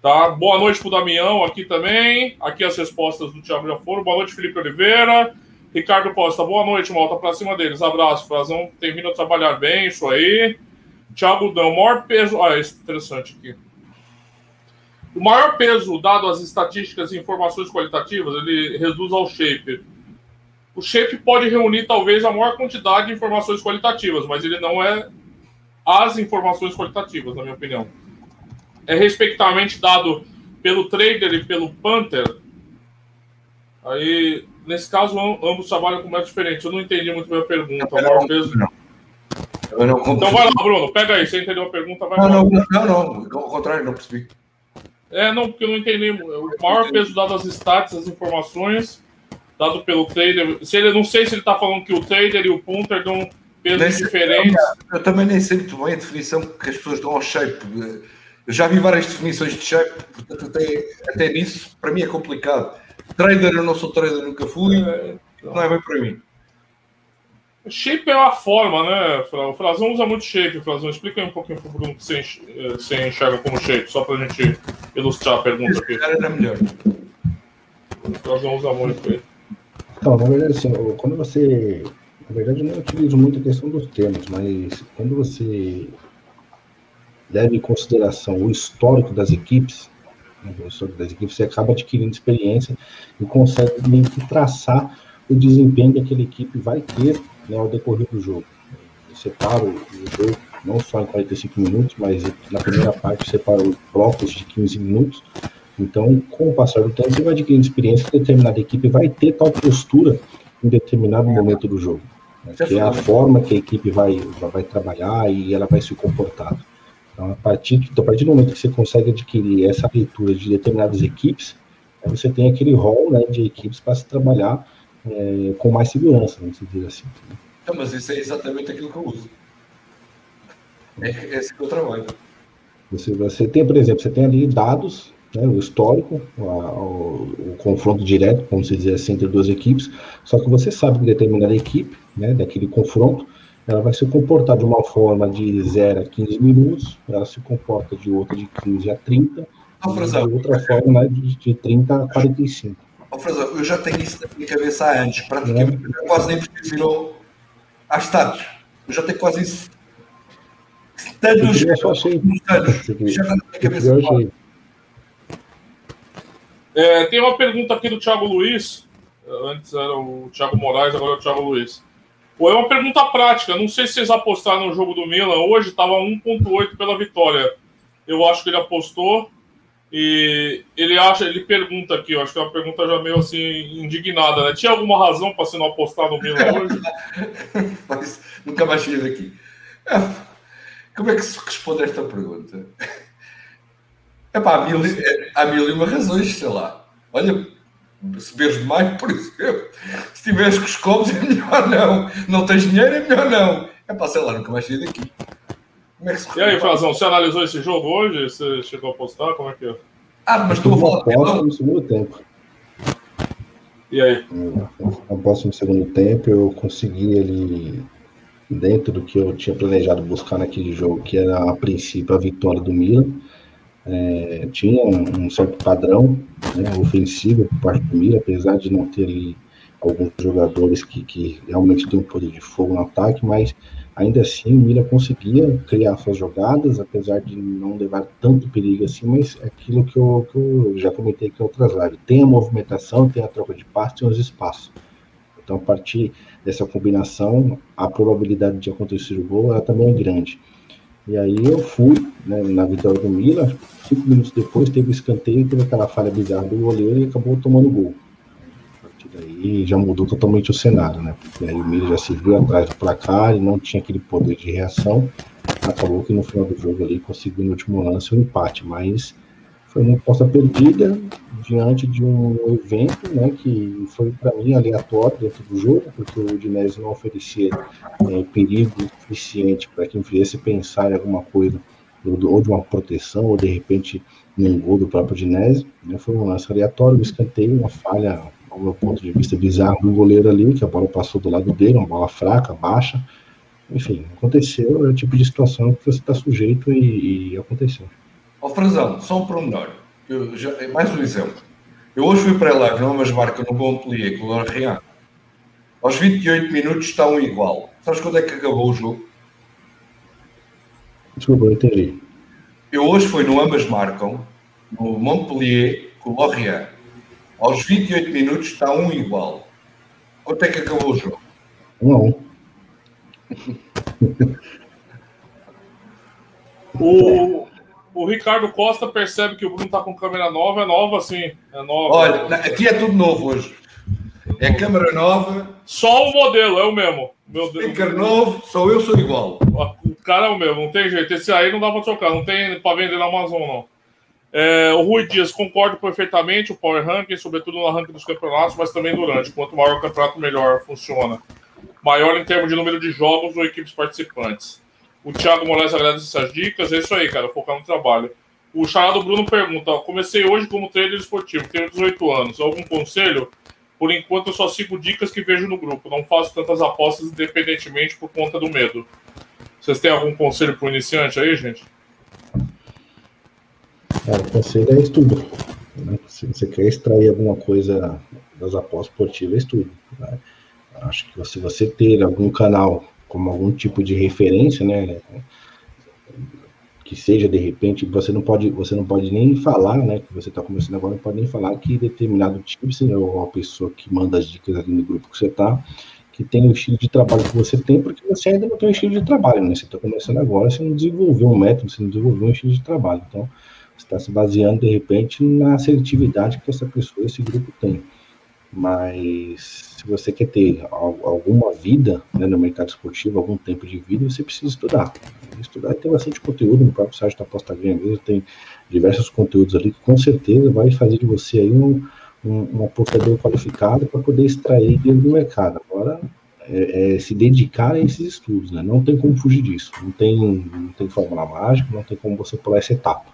Tá? Boa noite pro Damião aqui também. Aqui as respostas do Thiago já foram. Boa noite, Felipe Oliveira. Ricardo Costa, boa noite, malta. Pra cima deles. Abraço. Frazão tem vindo a trabalhar bem, isso aí. Thiago Dão, maior peso. Ah, isso é interessante aqui. O maior peso dado às estatísticas e informações qualitativas, ele reduz ao shape. O shape pode reunir talvez a maior quantidade de informações qualitativas, mas ele não é as informações qualitativas, na minha opinião é respectivamente dado pelo trader e pelo punter. Aí, nesse caso, ambos trabalham com métodos diferentes. Eu não entendi muito bem a pergunta. O maior peso. Então vai lá, Bruno, pega aí. Você entendeu a pergunta? Vai não, não, não, não, ao contrário, não percebi. É, não, porque eu não entendi. O maior peso dado às stats, as informações, dado pelo trader. Se ele, não sei se ele está falando que o trader e o punter dão pesos nem diferentes. eu, eu, também nem sei muito bem a definição que as pessoas dão ao shape. Eu já vi várias definições de shape, portanto, até, até nisso, para mim é complicado. Trader, eu não sou trader, nunca fui, não é bem para mim. Shape é uma forma, né? O Frazão usa muito shape, Frazão. Explica aí um pouquinho para o Bruno que você, enxerga como shape, só para a gente ilustrar a pergunta aqui. O Frazão usa muito ele. Não, na verdade, assim, quando você. Na verdade, eu não utilizo muito a questão dos termos, mas quando você leva em consideração o histórico das equipes, né, o histórico das equipes, você acaba adquirindo experiência e consegue meio que traçar o desempenho que aquela equipe vai ter né, ao decorrer do jogo. Separa o jogo não só em 45 minutos, mas na primeira parte separa blocos de 15 minutos. Então, com o passar do tempo, você vai adquirindo experiência que determinada equipe vai ter tal postura em determinado momento do jogo. Né, que é a forma que a equipe vai, vai trabalhar e ela vai se comportar. Então, a partir, a partir do momento que você consegue adquirir essa leitura de determinadas equipes, você tem aquele rol né, de equipes para se trabalhar é, com mais segurança, vamos dizer assim. Não, mas isso é exatamente aquilo que eu uso. É esse que eu trabalho. Você, você tem, por exemplo, você tem ali dados, né, o histórico, a, o, o, confronto direto, vamos dizer assim, entre duas equipes, só que você sabe que determinada equipe, né, daquele confronto, ela vai se comportar de uma forma de 0 a 15 minutos, ela se comporta de outra de 15 a 30, oh, e de outra forma de, de 30 a 45. Oh, Frazão, eu já tenho isso na minha cabeça antes, praticamente é. quase nem preciso ir ao, às estados. Eu já tenho quase isso. Tantos anos, já está na minha cabeça. É, tem uma pergunta aqui do Thiago Luiz. Antes era o Thiago Moraes, agora é o Thiago Luiz. Pô, é uma pergunta prática. Não sei se vocês apostaram no jogo do Milan. Hoje estava 1,8 pela vitória. Eu acho que ele apostou. E ele acha, ele pergunta aqui, eu acho que é uma pergunta já meio assim indignada, né? Tinha alguma razão para você não apostar no Milan <laughs> hoje? Mas nunca mais tive aqui. É, como é que se responde a esta pergunta? É pá, há mil, há mil e uma razões, sei lá. Olha, se bebes demais, por exemplo, se tiveres com os copos é melhor não. Não tens dinheiro é melhor não. É para sei lá, nunca mais sair daqui. E aí, Frazão, você analisou esse jogo hoje? Você chegou a postar? Como é que é? Ah, mas estou a falar no segundo tempo. E aí? Após no segundo tempo, eu consegui ali, dentro do que eu tinha planejado buscar naquele jogo, que era a princípio a vitória do Milan é, tinha um, certo padrão né, ofensivo por parte do Mira, apesar de não ter ali alguns jogadores que, que realmente têm um poder de fogo no ataque, mas ainda assim o Mira conseguia criar suas jogadas, apesar de não levar tanto perigo assim, mas é aquilo que eu, que eu já comentei aqui em outras lives, tem a movimentação, tem a troca de passos, tem os espaços. Então, a partir dessa combinação, a probabilidade de acontecer o gol ela também é grande. E aí eu fui né, na vitória do Milan, cinco minutos depois teve o escanteio, teve aquela falha bizarra do goleiro e acabou tomando gol. A partir daí já mudou totalmente o cenário, né? Porque aí o Milan já se viu atrás do placar e não tinha aquele poder de reação. Acabou que no final do jogo ali conseguiu no último lance o um empate, mas foi uma aposta perdida diante de um evento né, que foi para mim aleatório dentro do jogo, porque o Udinese não oferecia é, perigo suficiente para que me fizesse pensar em alguma coisa, ou, de uma proteção, ou de repente num gol do próprio Udinese. Né, foi um lance aleatório, um escanteio, uma falha, ao meu ponto de vista, bizarro do goleiro ali, que a bola passou do lado dele, uma bola fraca, baixa, enfim, aconteceu, é o tipo de situação que você está sujeito e, e aconteceu. Ó, oh, Frazão, só um pormenor. Eu já, mais um exemplo. Eu hoje fui para lá, não, mas marca no Montpellier com o Lorient. Aos 28 minutos está um igual. Sabes quando é que acabou o jogo? Desculpa, eu entendi. Eu hoje fui no Ambas Marcam, no Montpellier com o Lorient. Aos 28 minutos está um igual. Quanto é que acabou o jogo? Um a um. o, o Ricardo Costa percebe que o Bruno está com câmera nova, é nova sim. É nova. Olha, aqui é tudo novo hoje. É câmera nova. Só o modelo, é o mesmo. Meu Deus. Speaker novo, sou eu, sou igual. O cara é o mesmo, não tem jeito. Esse aí não dá para trocar, não tem para vender na Amazon, não. É, o Rui Dias, concordo perfeitamente, o Power Ranking, sobretudo no ranking dos campeonatos, mas também durante. Quanto maior o campeonato, melhor funciona. Maior em termos de número de jogos ou equipes participantes. O Thiago Moraes agradece essas dicas. É isso aí, cara. Focar no trabalho. O Charado Bruno pergunta: comecei hoje como trader esportivo, tenho 18 anos. Algum conselho? Por enquanto, eu só sigo dicas que vejo no grupo. Não faço tantas apostas independentemente por conta do medo. Vocês têm algum conselho para o iniciante aí, gente? É, o conselho é estudo. Né? Se você quer extrair alguma coisa das apostas esportivas, é estudo. Né? Acho que se você ter algum canal como algum tipo de referência, né? Que seja de repente, você não pode, você não pode nem falar, né? Que você está começando agora, não pode nem falar que determinado tipo, se é uma pessoa que manda as dicas ali no grupo que você está, que tem o estilo de trabalho que você tem, porque você ainda não tem um estilo de trabalho, né? Você está começando agora, você não desenvolveu um método, você não desenvolveu um estilo de trabalho. Então, está se baseando, de repente, na assertividade que essa pessoa, esse grupo tem. Mas se você quer ter alguma vida né, no mercado esportivo, algum tempo de vida, você precisa estudar. Estudar tem bastante conteúdo no próprio site da Aposta Ganha tem diversos conteúdos ali que com certeza vai fazer de você aí um, um, um apostador qualificado para poder extrair dinheiro do mercado. Agora, é, é, se dedicar a esses estudos, né? Não tem como fugir disso. Não tem, não tem fórmula mágica, não tem como você pular essa etapa.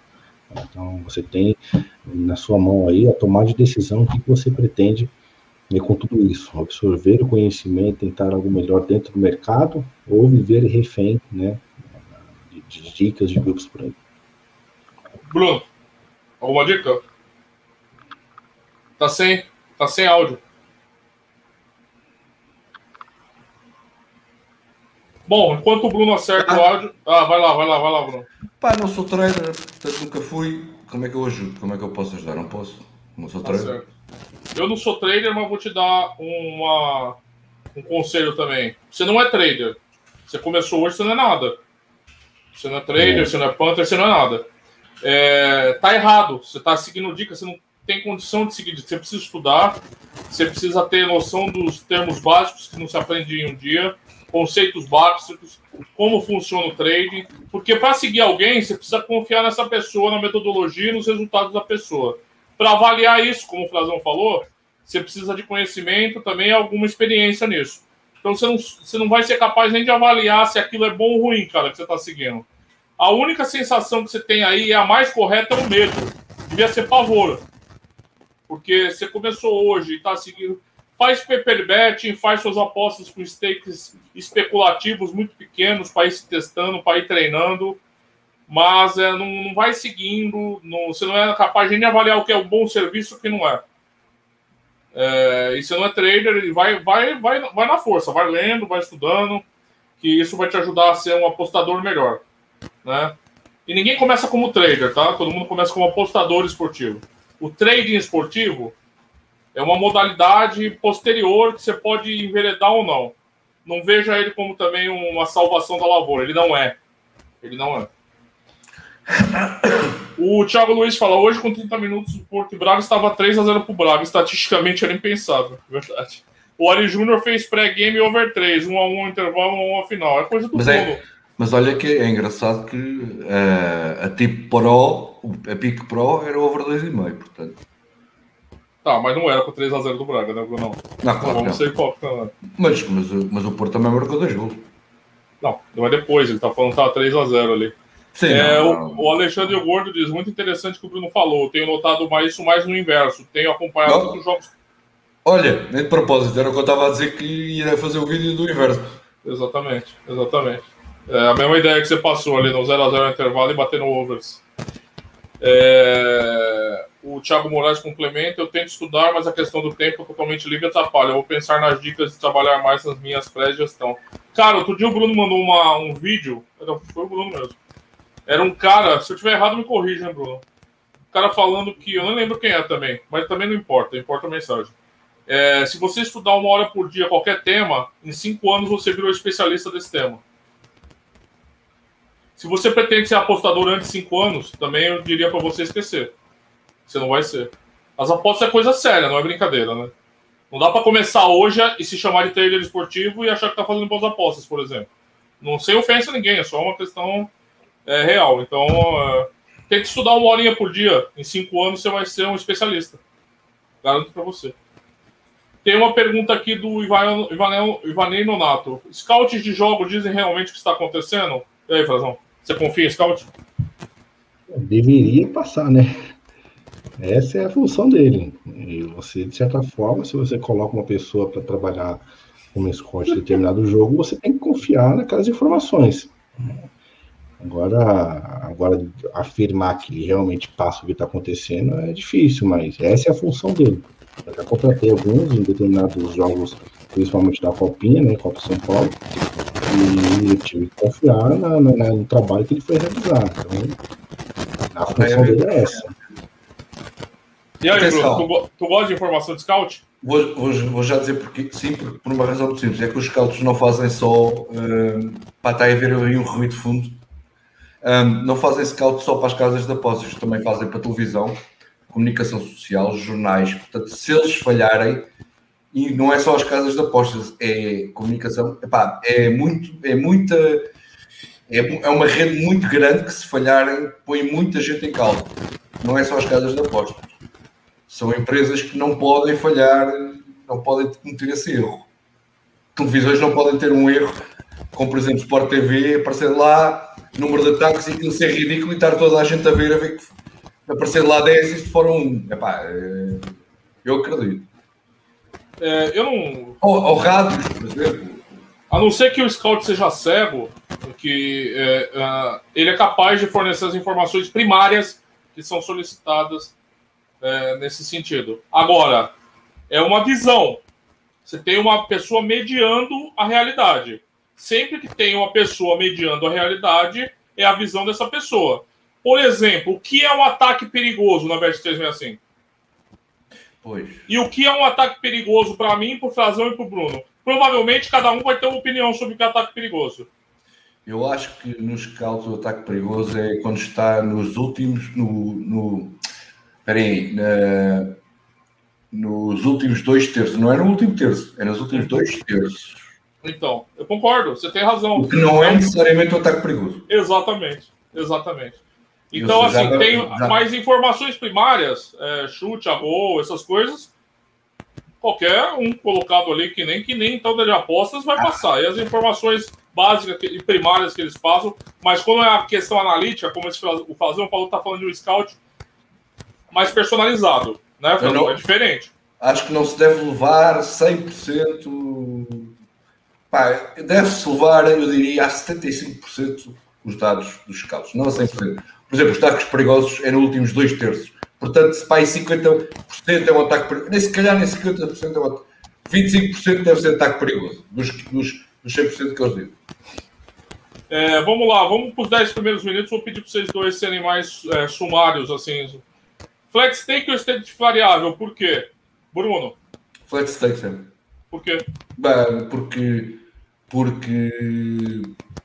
Então, você tem na sua mão aí a tomada de decisão o que você pretende e com tudo isso, absorver o conhecimento, tentar algo melhor dentro do mercado ou viver refém né, de, de dicas de grupos por aí. Bruno, alguma dica? Tá sem, tá sem áudio. Bom, enquanto o Bruno acerta ah. o áudio. Ah, vai lá, vai lá, vai lá, Bruno. Pá, não sou trader, portanto nunca fui. Como é que eu ajudo? Como é que eu posso ajudar? Não posso. Não sou tá trader. Certo. Eu não sou trader, mas vou te dar uma, um conselho também. Você não é trader. Você começou hoje, você não é nada. Você não é trader, é. você não é punter, você não é nada. É, tá errado. Você tá seguindo dicas, você não tem condição de seguir. Você precisa estudar, você precisa ter noção dos termos básicos que não se aprende em um dia, conceitos básicos, como funciona o trading. Porque para seguir alguém, você precisa confiar nessa pessoa, na metodologia e nos resultados da pessoa. Para avaliar isso, como o Frazão falou, você precisa de conhecimento também alguma experiência nisso. Então você não, você não vai ser capaz nem de avaliar se aquilo é bom ou ruim, cara, que você está seguindo. A única sensação que você tem aí é a mais correta é o medo. Devia ser pavor. Porque você começou hoje e está seguindo. Faz paper betting, faz suas apostas com stakes especulativos muito pequenos para ir se testando, para ir treinando mas é, não, não, vai seguindo, não, você não é capaz de avaliar o que é um bom serviço e o que não é. é. E você não é trader, vai, vai, vai, vai na força, vai lendo, vai estudando, que isso vai te ajudar a ser um apostador melhor. Né? E ninguém começa como trader, tá? Todo mundo começa como apostador esportivo. O trading esportivo é uma modalidade posterior que você pode enveredar ou não. Não veja ele como também uma salvação da lavoura. Ele não é. Ele não é. O Thiago Luiz fala: hoje, com 30 minutos, o Porto e Braga estava 3x0 pro Braga. Estatisticamente era impensável, <laughs> verdade. O Ari Júnior fez pré-game over 3, 1x1 intervalo, 1x1 final. É coisa do mas é, mas olha que é engraçado que uh, a tipo Pro, a Pique Pro era over 2,5, portanto. Tá, mas não era com 3x0 do Braga, né, Bruno? Não, claro. Vamos ser hipócritas, né? Mas, mas, mas o Porto também marcou 2 gols. Não, não é depois, ele tá falando que tá 3x0 ali. Sim, é, não, O, o, Alexandre Gordo diz, muito interessante o que o Bruno falou. Tenho notado mais isso mais no inverso. Tenho acompanhado outros jogos. Olha, nem de propósito, era o que eu estava a dizer que ia fazer o vídeo do inverso. Exatamente, exatamente. É a mesma ideia que você passou ali no 0x0 intervalo e bater no overs. É... O Thiago Moraes complementa, eu tento estudar, mas a questão do tempo totalmente livre atrapalha. Eu vou pensar nas dicas de trabalhar mais nas minhas pré-gestão. Cara, outro dia o Bruno mandou uma, um vídeo, foi o Bruno mesmo. Era um cara, se eu tiver errado, me corrija, né, Bruno? O cara falando que, eu não lembro quem é também, mas também não importa, importa a mensagem. É, se você estudar uma hora por dia qualquer tema, em cinco anos você virou especialista desse tema. Se você pretende ser apostador antes de cinco anos, também eu diria para você esquecer. Você não vai ser. As apostas é coisa séria, não é brincadeira, né? Não dá para começar hoje e se chamar de trader esportivo e achar que tá fazendo boas apostas, por exemplo. Não sem ofensa a ninguém, é só uma questão é, real. Então, é, tem que estudar uma horinha por dia. Em cinco anos você vai ser um especialista. Garanto para você. Tem uma pergunta aqui do Ivanei Nonato. Scouts de jogos dizem realmente o que está acontecendo? E aí, Frazão? Você confia em scout? Deveria passar, né? Essa é a função dele. E você, de certa forma, se você coloca uma pessoa para trabalhar como scout em determinado jogo, você tem que confiar naquelas informações. Agora, agora afirmar que realmente passa o que está acontecendo é difícil, mas essa é a função dele. Eu já contratei alguns em determinados jogos, principalmente da Copinha, né, Copa São Paulo, e eu tive que confiar na, na, no trabalho que ele foi realizar. Então, a função dele é essa. E aí, Bruno, tu, tu gosta de informação de scout? Vou, vou, vou, já dizer porque, sim, por uma razão muito simples. É que os scouts não fazem só uh, para estar a ver aí um ruído de fundo. Um, não fazem scout só para as casas de apostas, também fazem para televisão, comunicação social, jornais. Portanto, se eles falharem, e não é só as casas de apostas, é comunicação, epá, é muito, é muita, é, é uma rede muito grande que se falharem põe muita gente em causa. Não é só as casas de apostas. São empresas que não podem falhar, não podem cometer esse erro. Televisões não podem ter um erro, como por exemplo Sport TV, aparecer lá, número de ataques e aquilo ser ridículo e estar toda a gente a ver, a ver que aparecer lá 10 e se for um. Epá, é, eu acredito. É, eu não. Ou, rádio, por exemplo. A não ser que o scout seja cego, que é, uh, ele é capaz de fornecer as informações primárias que são solicitadas é, nesse sentido. Agora, é uma visão. Você tem uma pessoa mediando a realidade. Sempre que tem uma pessoa mediando a realidade, é a visão dessa pessoa. Por exemplo, o que é um ataque perigoso na Bet 365? Pois. E o que é um ataque perigoso para mim, para o Frazão e para o Bruno? Provavelmente cada um vai ter uma opinião sobre o que é ataque perigoso. Eu acho que nos casos o ataque perigoso é quando está nos últimos, no, no aí, na, nos últimos dois terços, não é no último terço, é nos últimos dois terços. Então, eu concordo, você tem razão. O que não é necessariamente um ataque perigoso. Exatamente, exatamente. Então, assim, tem já... mais informações primárias, é, chute, a gol, essas coisas. Qualquer um colocado ali que nem que nem então de apostas vai passar. E as informações básicas e primárias que eles passam, mas quando é a questão analítica, como esse, o Fazão falou, está falando de um scout mais personalizado, né? Não, é diferente. Acho que não se deve levar 100%. deve-se levar, eu diria, a 75% os dados dos scouts, não a 100%. Por exemplo, os ataques perigosos é nos últimos dois terços. Portanto, se pai 50% é um ataque perigoso, nem se calhar nem 50% é um ataque. 25% deve ser ataque perigoso, dos, dos, dos 100% que eles dizem. É, vamos lá, vamos para os 10 primeiros minutos. Vou pedir para vocês dois serem mais é, sumários, assim. Flat stake ou stake variável? Por quê? Bruno? Flat stake sempre. Por quê? Bem, porque, porque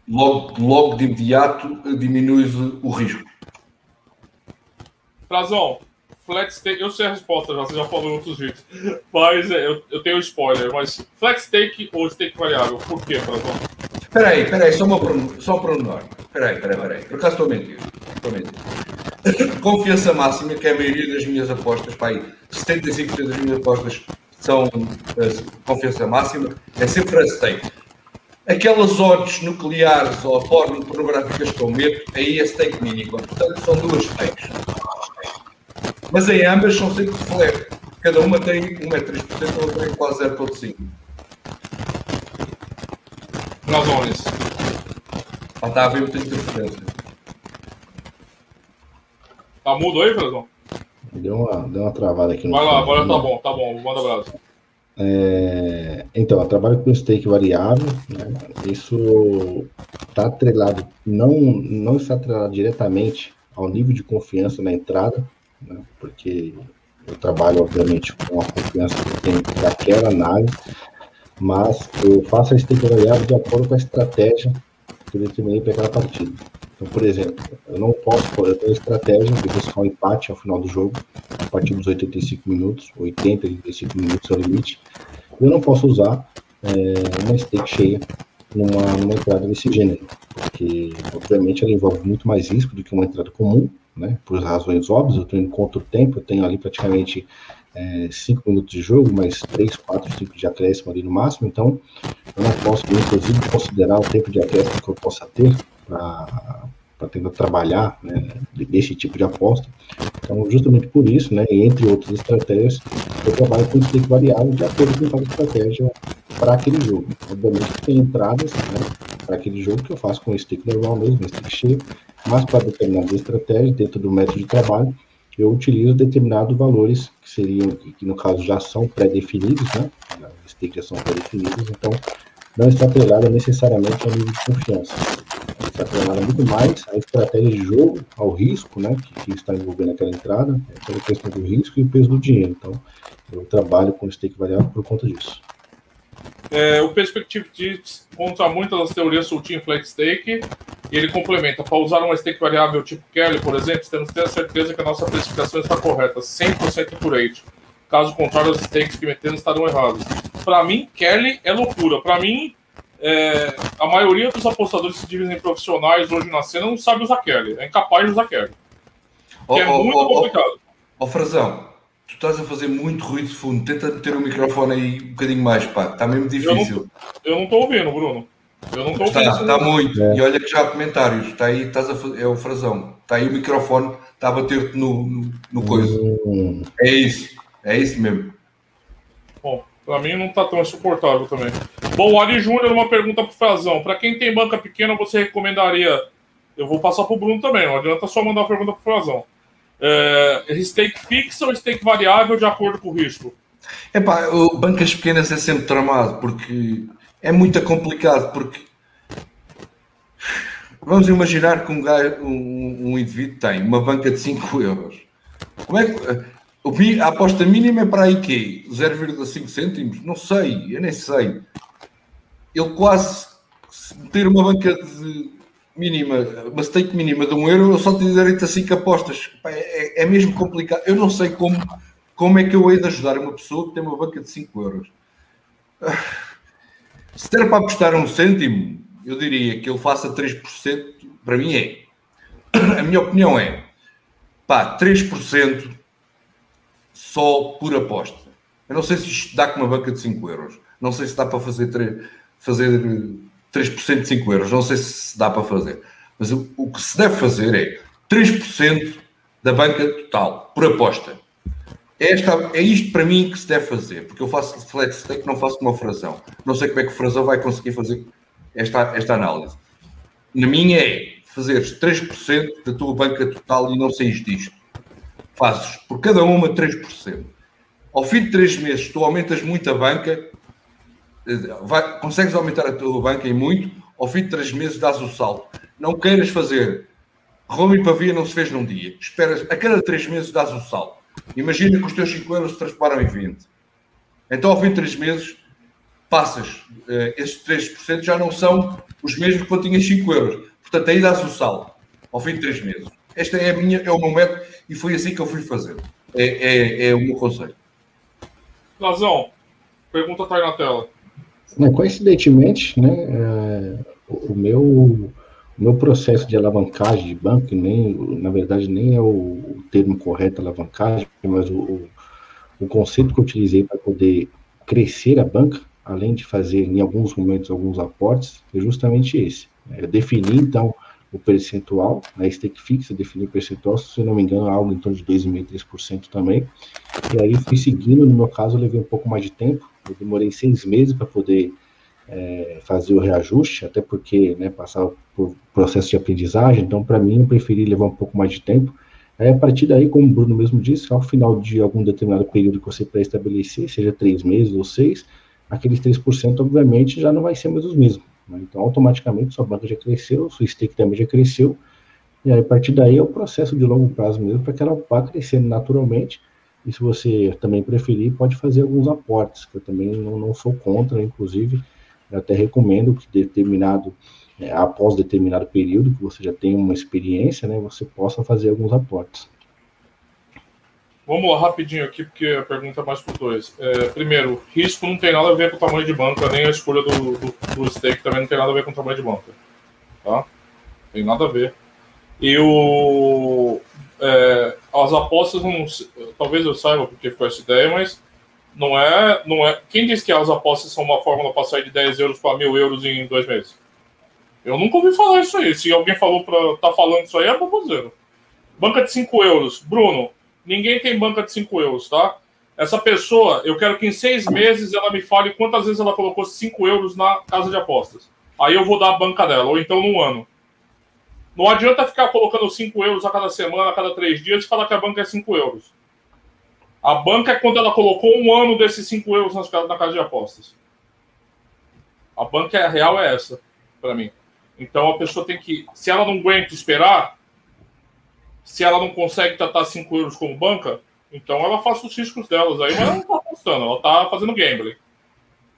logo, logo de imediato diminui o risco. Frazão, flat stake, eu sei a resposta já, você já falou em outros vídeos. Mas é, eu, eu tenho um spoiler, mas flat stake ou stake variável? Por quê, Frazão? Peraí, peraí, só, uma, só um pronome. Peraí, peraí, peraí. Por acaso estou a mentir. Estou a mentir. Confiança máxima, que é a maioria das minhas apostas, pai, 75% das minhas apostas são uh, confiança máxima, é sempre flat stake. Aquelas odds nucleares ou pornográficas que eu meto, aí é stake mínimo. Portanto, são duas stakes. Mas em ambas são sempre flat. Cada uma tem 1,3%, a outra tem quase 0,5%. Blazones. Ah, tá, veio muita interferência. Tá mudo aí, Frazão? Deu uma, deu uma travada aqui no Vai lá, agora tá bom, tá bom, manda abraço. É, então, eu trabalho com stake variável, né? isso está atrelado, não, não está atrelado diretamente ao nível de confiança na entrada, né? porque eu trabalho, obviamente, com a confiança que tem daquela análise, mas eu faço a stake variável de acordo com a estratégia que eu determinei para aquela partida. Então, por exemplo, eu não posso, eu tenho estratégia de buscar um empate ao final do jogo, a partir dos 85 minutos, 80, 85 minutos é o limite. Eu não posso usar é, uma stake cheia numa, numa entrada desse gênero, porque, obviamente, ela envolve muito mais risco do que uma entrada comum, né? Por razões óbvias, eu estou contra o tempo, eu tenho ali praticamente 5 é, minutos de jogo, mais 3, 4, 5 de acréscimo ali no máximo, então eu não posso, inclusive, considerar o tempo de acréscimo que eu possa ter para tentar trabalhar né, tipo de aposta. Então, justamente por isso, né, entre outras estratégias, eu trabalho com stake variável de acordo com cada estratégia para aquele jogo. Obviamente, tem entradas né, para aquele jogo que eu faço com stake normal mesmo, stake cheio, mas para determinadas estratégias, dentro do método de trabalho, eu utilizo determinados valores que seriam, que no caso já são pré-definidos, né? As stakes já são pré-definidos, então não está atrelada necessariamente ao nível de confiança. Está atrelada muito mais à estratégia de jogo, ao risco, né? Que, que está envolvendo aquela entrada, aquela questão do risco e o peso do dinheiro. Então, eu trabalho com stake variável por conta disso. É, o Perspective diz contra muitas das teorias Team Flat Stake e ele complementa: para usar uma stake variável tipo Kelly, por exemplo, temos que ter a certeza que a nossa precificação está correta, 100% accurate. Caso contrário, as stakes que metemos estarão erradas. Para mim, Kelly é loucura. Para mim, é, a maioria dos apostadores que se dizem profissionais hoje na cena não sabe usar Kelly, é incapaz de usar Kelly. Oh, é oh, muito oh, complicado. Ó, oh, Frazão, tu estás a fazer muito ruído de fundo. Tenta meter o microfone aí um bocadinho mais, pá. Está mesmo difícil. Eu não estou ouvindo, Bruno. Eu não estou ouvindo. Está, está muito. É. E olha que já há comentários. Está aí, estás a fazer, é o Frazão. Está aí o microfone, está a bater-te no, no, no, coisa. Hum. É isso. É isso mesmo. Bom, para mim não está tão insuportável também. Bom, o Ari Júnior, uma pergunta para o Frazão. Para quem tem banca pequena, você recomendaria... Eu vou passar para o Bruno também, não adianta só mandar a pergunta para o Frazão é, stake fixa ou stake variável de acordo com o risco? Epá, bancas pequenas é sempre tramado porque é muito complicado porque vamos imaginar que um, gajo, um, um indivíduo tem uma banca de 5 euros. Como é que a aposta mínima é para aí que 0,5 cêntimos? Não sei, eu nem sei. Ele quase ter uma banca de mínima, uma stake mínima de um euro, eu só tenho direito a 5 apostas. É, é, mesmo complicado. Eu não sei como, como é que eu hei de ajudar uma pessoa que tem uma banca de 5 euros. Se der para apostar um cêntimo, eu diria que ele faça 3%, para mim é. A minha opinião é, pá, 3% só por aposta. Eu não sei se isto dá com uma banca de 5 euros. Não sei se dá para fazer, fazer 3% de 5 euros. Não sei se dá para fazer. Mas o, o que se deve fazer é 3% da banca total, por aposta. É, esta, é isto para mim que se deve fazer, porque eu faço flex stake, não faço uma fração. Não sei como é que o frasão vai conseguir fazer esta, esta análise. Na minha é fazeres 3% da tua banca total e não saís disto. Fazes por cada uma 3%. Ao fim de 3 meses, tu aumentas muito a banca, vai, consegues aumentar a tua banca em muito, ao fim de três meses dás o salto. Não queiras fazer Roma e Pavia não se fez num dia. Esperas, a cada três meses dás o salto. Imagina que os teus 5 euros se transformaram em 20. Então, ao fim de três meses, passas, uh, esses 3% já não são os mesmos quando tinhas 5 euros. Portanto, aí dás o salto, ao fim de três meses. Este é, a minha, é o meu método e foi assim que eu fui fazer. É, é, é o meu conselho. Lazão, pergunta está aí na tela. Coincidentemente, né, é, o meu o meu processo de alavancagem de banco, nem, na verdade, nem é o, o termo correto alavancagem, mas o, o, o conceito que eu utilizei para poder crescer a banca, além de fazer em alguns momentos alguns aportes, é justamente esse. É definir, então, o percentual, na stake fixa, definir o percentual, se não me engano, algo em torno de 2,5%, 3% também. E aí fui seguindo, no meu caso, eu levei um pouco mais de tempo, eu demorei seis meses para poder é, fazer o reajuste, até porque né, passar por processo de aprendizagem, então para mim eu preferi levar um pouco mais de tempo. Aí, a partir daí, como o Bruno mesmo disse, ao final de algum determinado período que você pré-estabelecer, seja três meses ou seis, aqueles 3% obviamente já não vai ser mais os mesmos. Né? Então, automaticamente, sua banca já cresceu, sua stake também já cresceu, e aí, a partir daí é o processo de longo prazo mesmo, para que ela vá crescendo naturalmente, e se você também preferir, pode fazer alguns aportes, que eu também não, não sou contra, inclusive, até recomendo que determinado, é, após determinado período, que você já tenha uma experiência, né, você possa fazer alguns aportes. Vamos lá, rapidinho aqui, porque a pergunta é mais por dois. É, primeiro, risco não tem nada a ver com o tamanho de banca, nem a escolha do, do, do stake também não tem nada a ver com o tamanho de banca. Tá? Tem nada a ver. E o, é, as apostas, não, talvez eu saiba porque foi essa ideia, mas não é, não é. Quem diz que as apostas são uma fórmula para sair de 10 euros para mil euros em dois meses? Eu nunca ouvi falar isso aí. Se alguém falou para tá falando isso aí, é baboseiro. Banca de 5 euros. Bruno, ninguém tem banca de 5 euros, tá? Essa pessoa, eu quero que em seis meses ela me fale quantas vezes ela colocou 5 euros na casa de apostas. Aí eu vou dar a banca dela, ou então num ano. Não adianta ficar colocando 5 euros a cada semana, a cada três dias e falar que a banca é 5 euros. A banca é quando ela colocou um ano desses 5 euros na casa de apostas. A banca real é essa, para mim. Então a pessoa tem que. Se ela não aguenta esperar, se ela não consegue tratar 5 euros como banca, então ela faz os riscos delas aí, mas ela não está apostando, ela está fazendo gambling.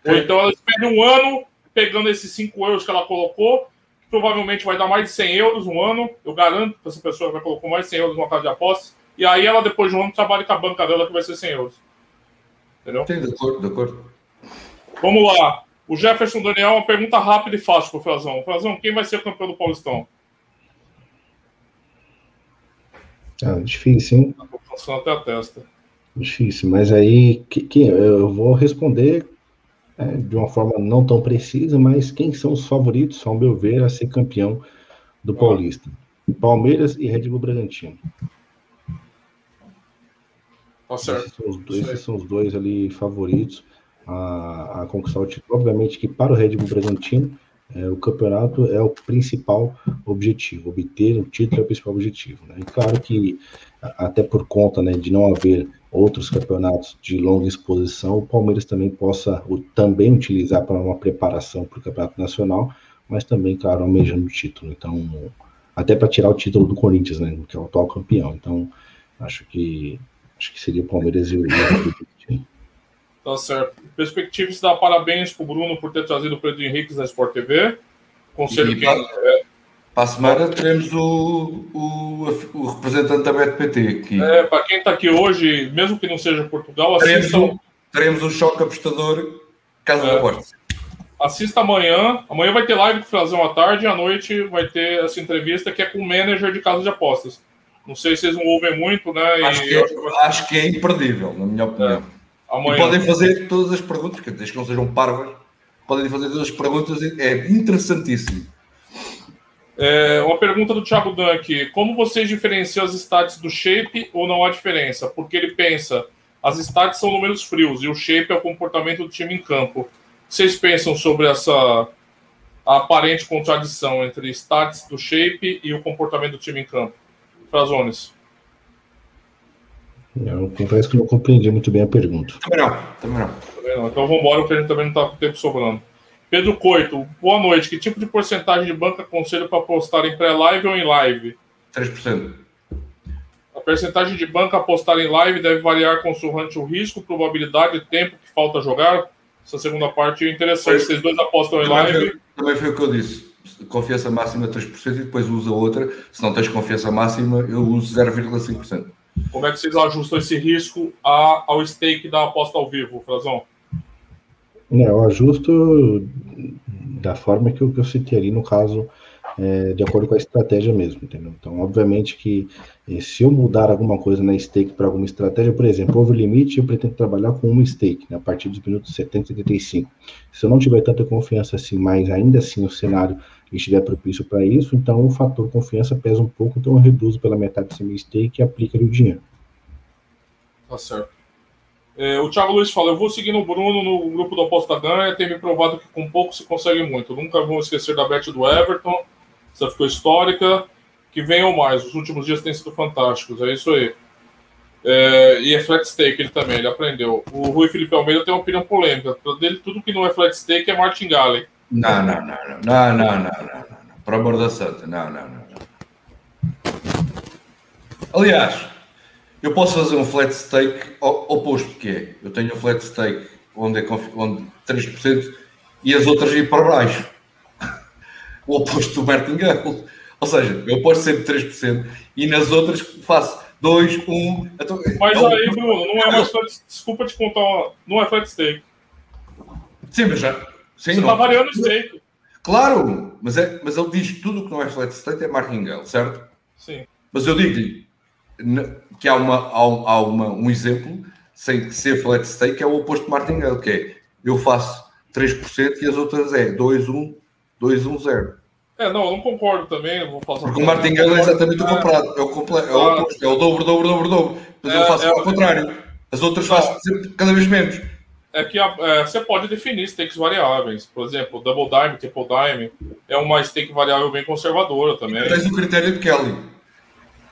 Ou então ela espera um ano pegando esses 5 euros que ela colocou, que provavelmente vai dar mais de 100 euros um ano. Eu garanto que essa pessoa já colocou mais de 100 euros numa casa de apostas e aí ela, depois de um ano, trabalha com a banca dela, que vai ser 100 euros. Entendeu? Sim, de acordo, de acordo. Vamos lá. O Jefferson Daniel, uma pergunta rápida e fácil para o Frazão. Frazão, quem vai ser o campeão do Paulistão? Ah, difícil, hein? Passando até a testa. Difícil, mas aí que, que eu vou responder é, de uma forma não tão precisa, mas quem são os favoritos, ao meu ver, a ser campeão do ah. Paulista? Palmeiras e Red Bull Bragantino. Tá certo. Esses são os dois, são os dois ali favoritos a, a, conquistar o título. Obviamente que para o Red Bull Bragantino, é, o campeonato é o principal objetivo. Obter o título é o principal objetivo. Né? E claro que, até por conta né, de não haver outros campeonatos de longa exposição, o Palmeiras também possa o, também utilizar para uma preparação para o campeonato nacional, mas também, claro, almejando o título. Então, até para tirar o título do Corinthians, né, que é o atual campeão. Então, acho que Acho que seria o Palmeiras e o Tá certo. Perspectivas dá parabéns pro Bruno por ter trazido o Pedro Henrique da Sport TV. Conselho e, quem é. Para a semana teremos o, o, o representante da BetPT aqui. É, para quem está aqui hoje, mesmo que não seja Portugal, teremos assistam. Um, teremos um choque apostador Casa é. da Porta. Assista amanhã. Amanhã vai ter live com o Frazão à tarde e à noite vai ter essa entrevista que é com o manager de casa de apostas. Não sei se vocês não ouvem muito, né? Acho, que, é, acho que é imperdível, na minha opinião. É. E podem fazer todas as perguntas, que desde que não sejam parvas, podem fazer todas as perguntas, é interessantíssimo. É, uma pergunta do Thiago aqui. Como vocês diferenciam as stats do shape ou não há diferença? Porque ele pensa, as stats são números frios e o shape é o comportamento do time em campo. Vocês pensam sobre essa aparente contradição entre stats do shape e o comportamento do time em campo? Frazones? Eu confesso que não compreendi muito bem a pergunta. Também não, também não. Também não. Então vamos embora, porque a gente também não está com tempo sobrando. Pedro Coito, boa noite. Que tipo de porcentagem de banca aconselho para apostar em pré-live ou em live? 3%. A porcentagem de banca apostar em live deve variar consoante o risco, probabilidade e tempo que falta jogar. Essa segunda parte é interessante. Vocês dois apostam em live. Também foi o que eu disse confiança máxima 3% e depois usa outra. Se não tens confiança máxima, eu uso 0,5%. Como é que vocês ajustam esse risco a, ao stake da aposta ao vivo, Frazão? É, eu ajusto da forma que eu, que eu citei ali, no caso, é, de acordo com a estratégia mesmo, entendeu? Então, obviamente que eh, se eu mudar alguma coisa na stake para alguma estratégia, por exemplo, over limite, eu pretendo trabalhar com uma stake, né, a partir dos minutos 70 e 75. Se eu não tiver tanta confiança assim, mas ainda assim o cenário estiver propício para isso, então o fator confiança pesa um pouco, então eu reduzo pela metade desse meu stake e aplico ali o dinheiro. Tá certo. É, o Thiago Luiz fala: Eu vou seguindo o Bruno no grupo do Aposta Ganha, tem me provado que com pouco se consegue muito. Nunca vou esquecer da bet do Everton, essa ficou histórica. Que venham mais, os últimos dias têm sido fantásticos, é isso aí. É, e é flat stake ele também, ele aprendeu. O Rui Felipe Almeida tem uma opinião polêmica. Dele, tudo que não é flat stake é Martin Galley. Não, não, não, não, não, não, não, não, não. Por amor da santa, não, não, não. Aliás, eu posso fazer um flat stake oposto, que é, eu tenho um flat stake onde é onde 3% e as outras ir para baixo. O oposto do martingale. Ou seja, eu posto sempre 3% e nas outras faço 2, 1. Então, mas é aí, Bruno, não é mais flat, desculpa te contar, não é flat stake. Sim, mas já. Sim, Você está variando o stake. Claro, mas, é, mas ele diz tudo que não é flat stake é martingale, certo? Sim. Mas eu digo-lhe que há, uma, há, há uma, um exemplo sem ser flat stake, é o oposto de martingale, que é eu faço 3% e as outras é 2, 1, 2, 1, 0. É, não, eu não concordo também. Vou fazer Porque o martingale é exatamente o comprado, é o, comple... é o oposto, é o dobro, dobro, dobro, dobro. Mas é, eu faço é, ao contrário. As outras não, faço sempre, cada vez menos. É que é, você pode definir stakes variáveis. Por exemplo, double dime, triple dime é uma stake variável bem conservadora também. Tens o critério de Kelly.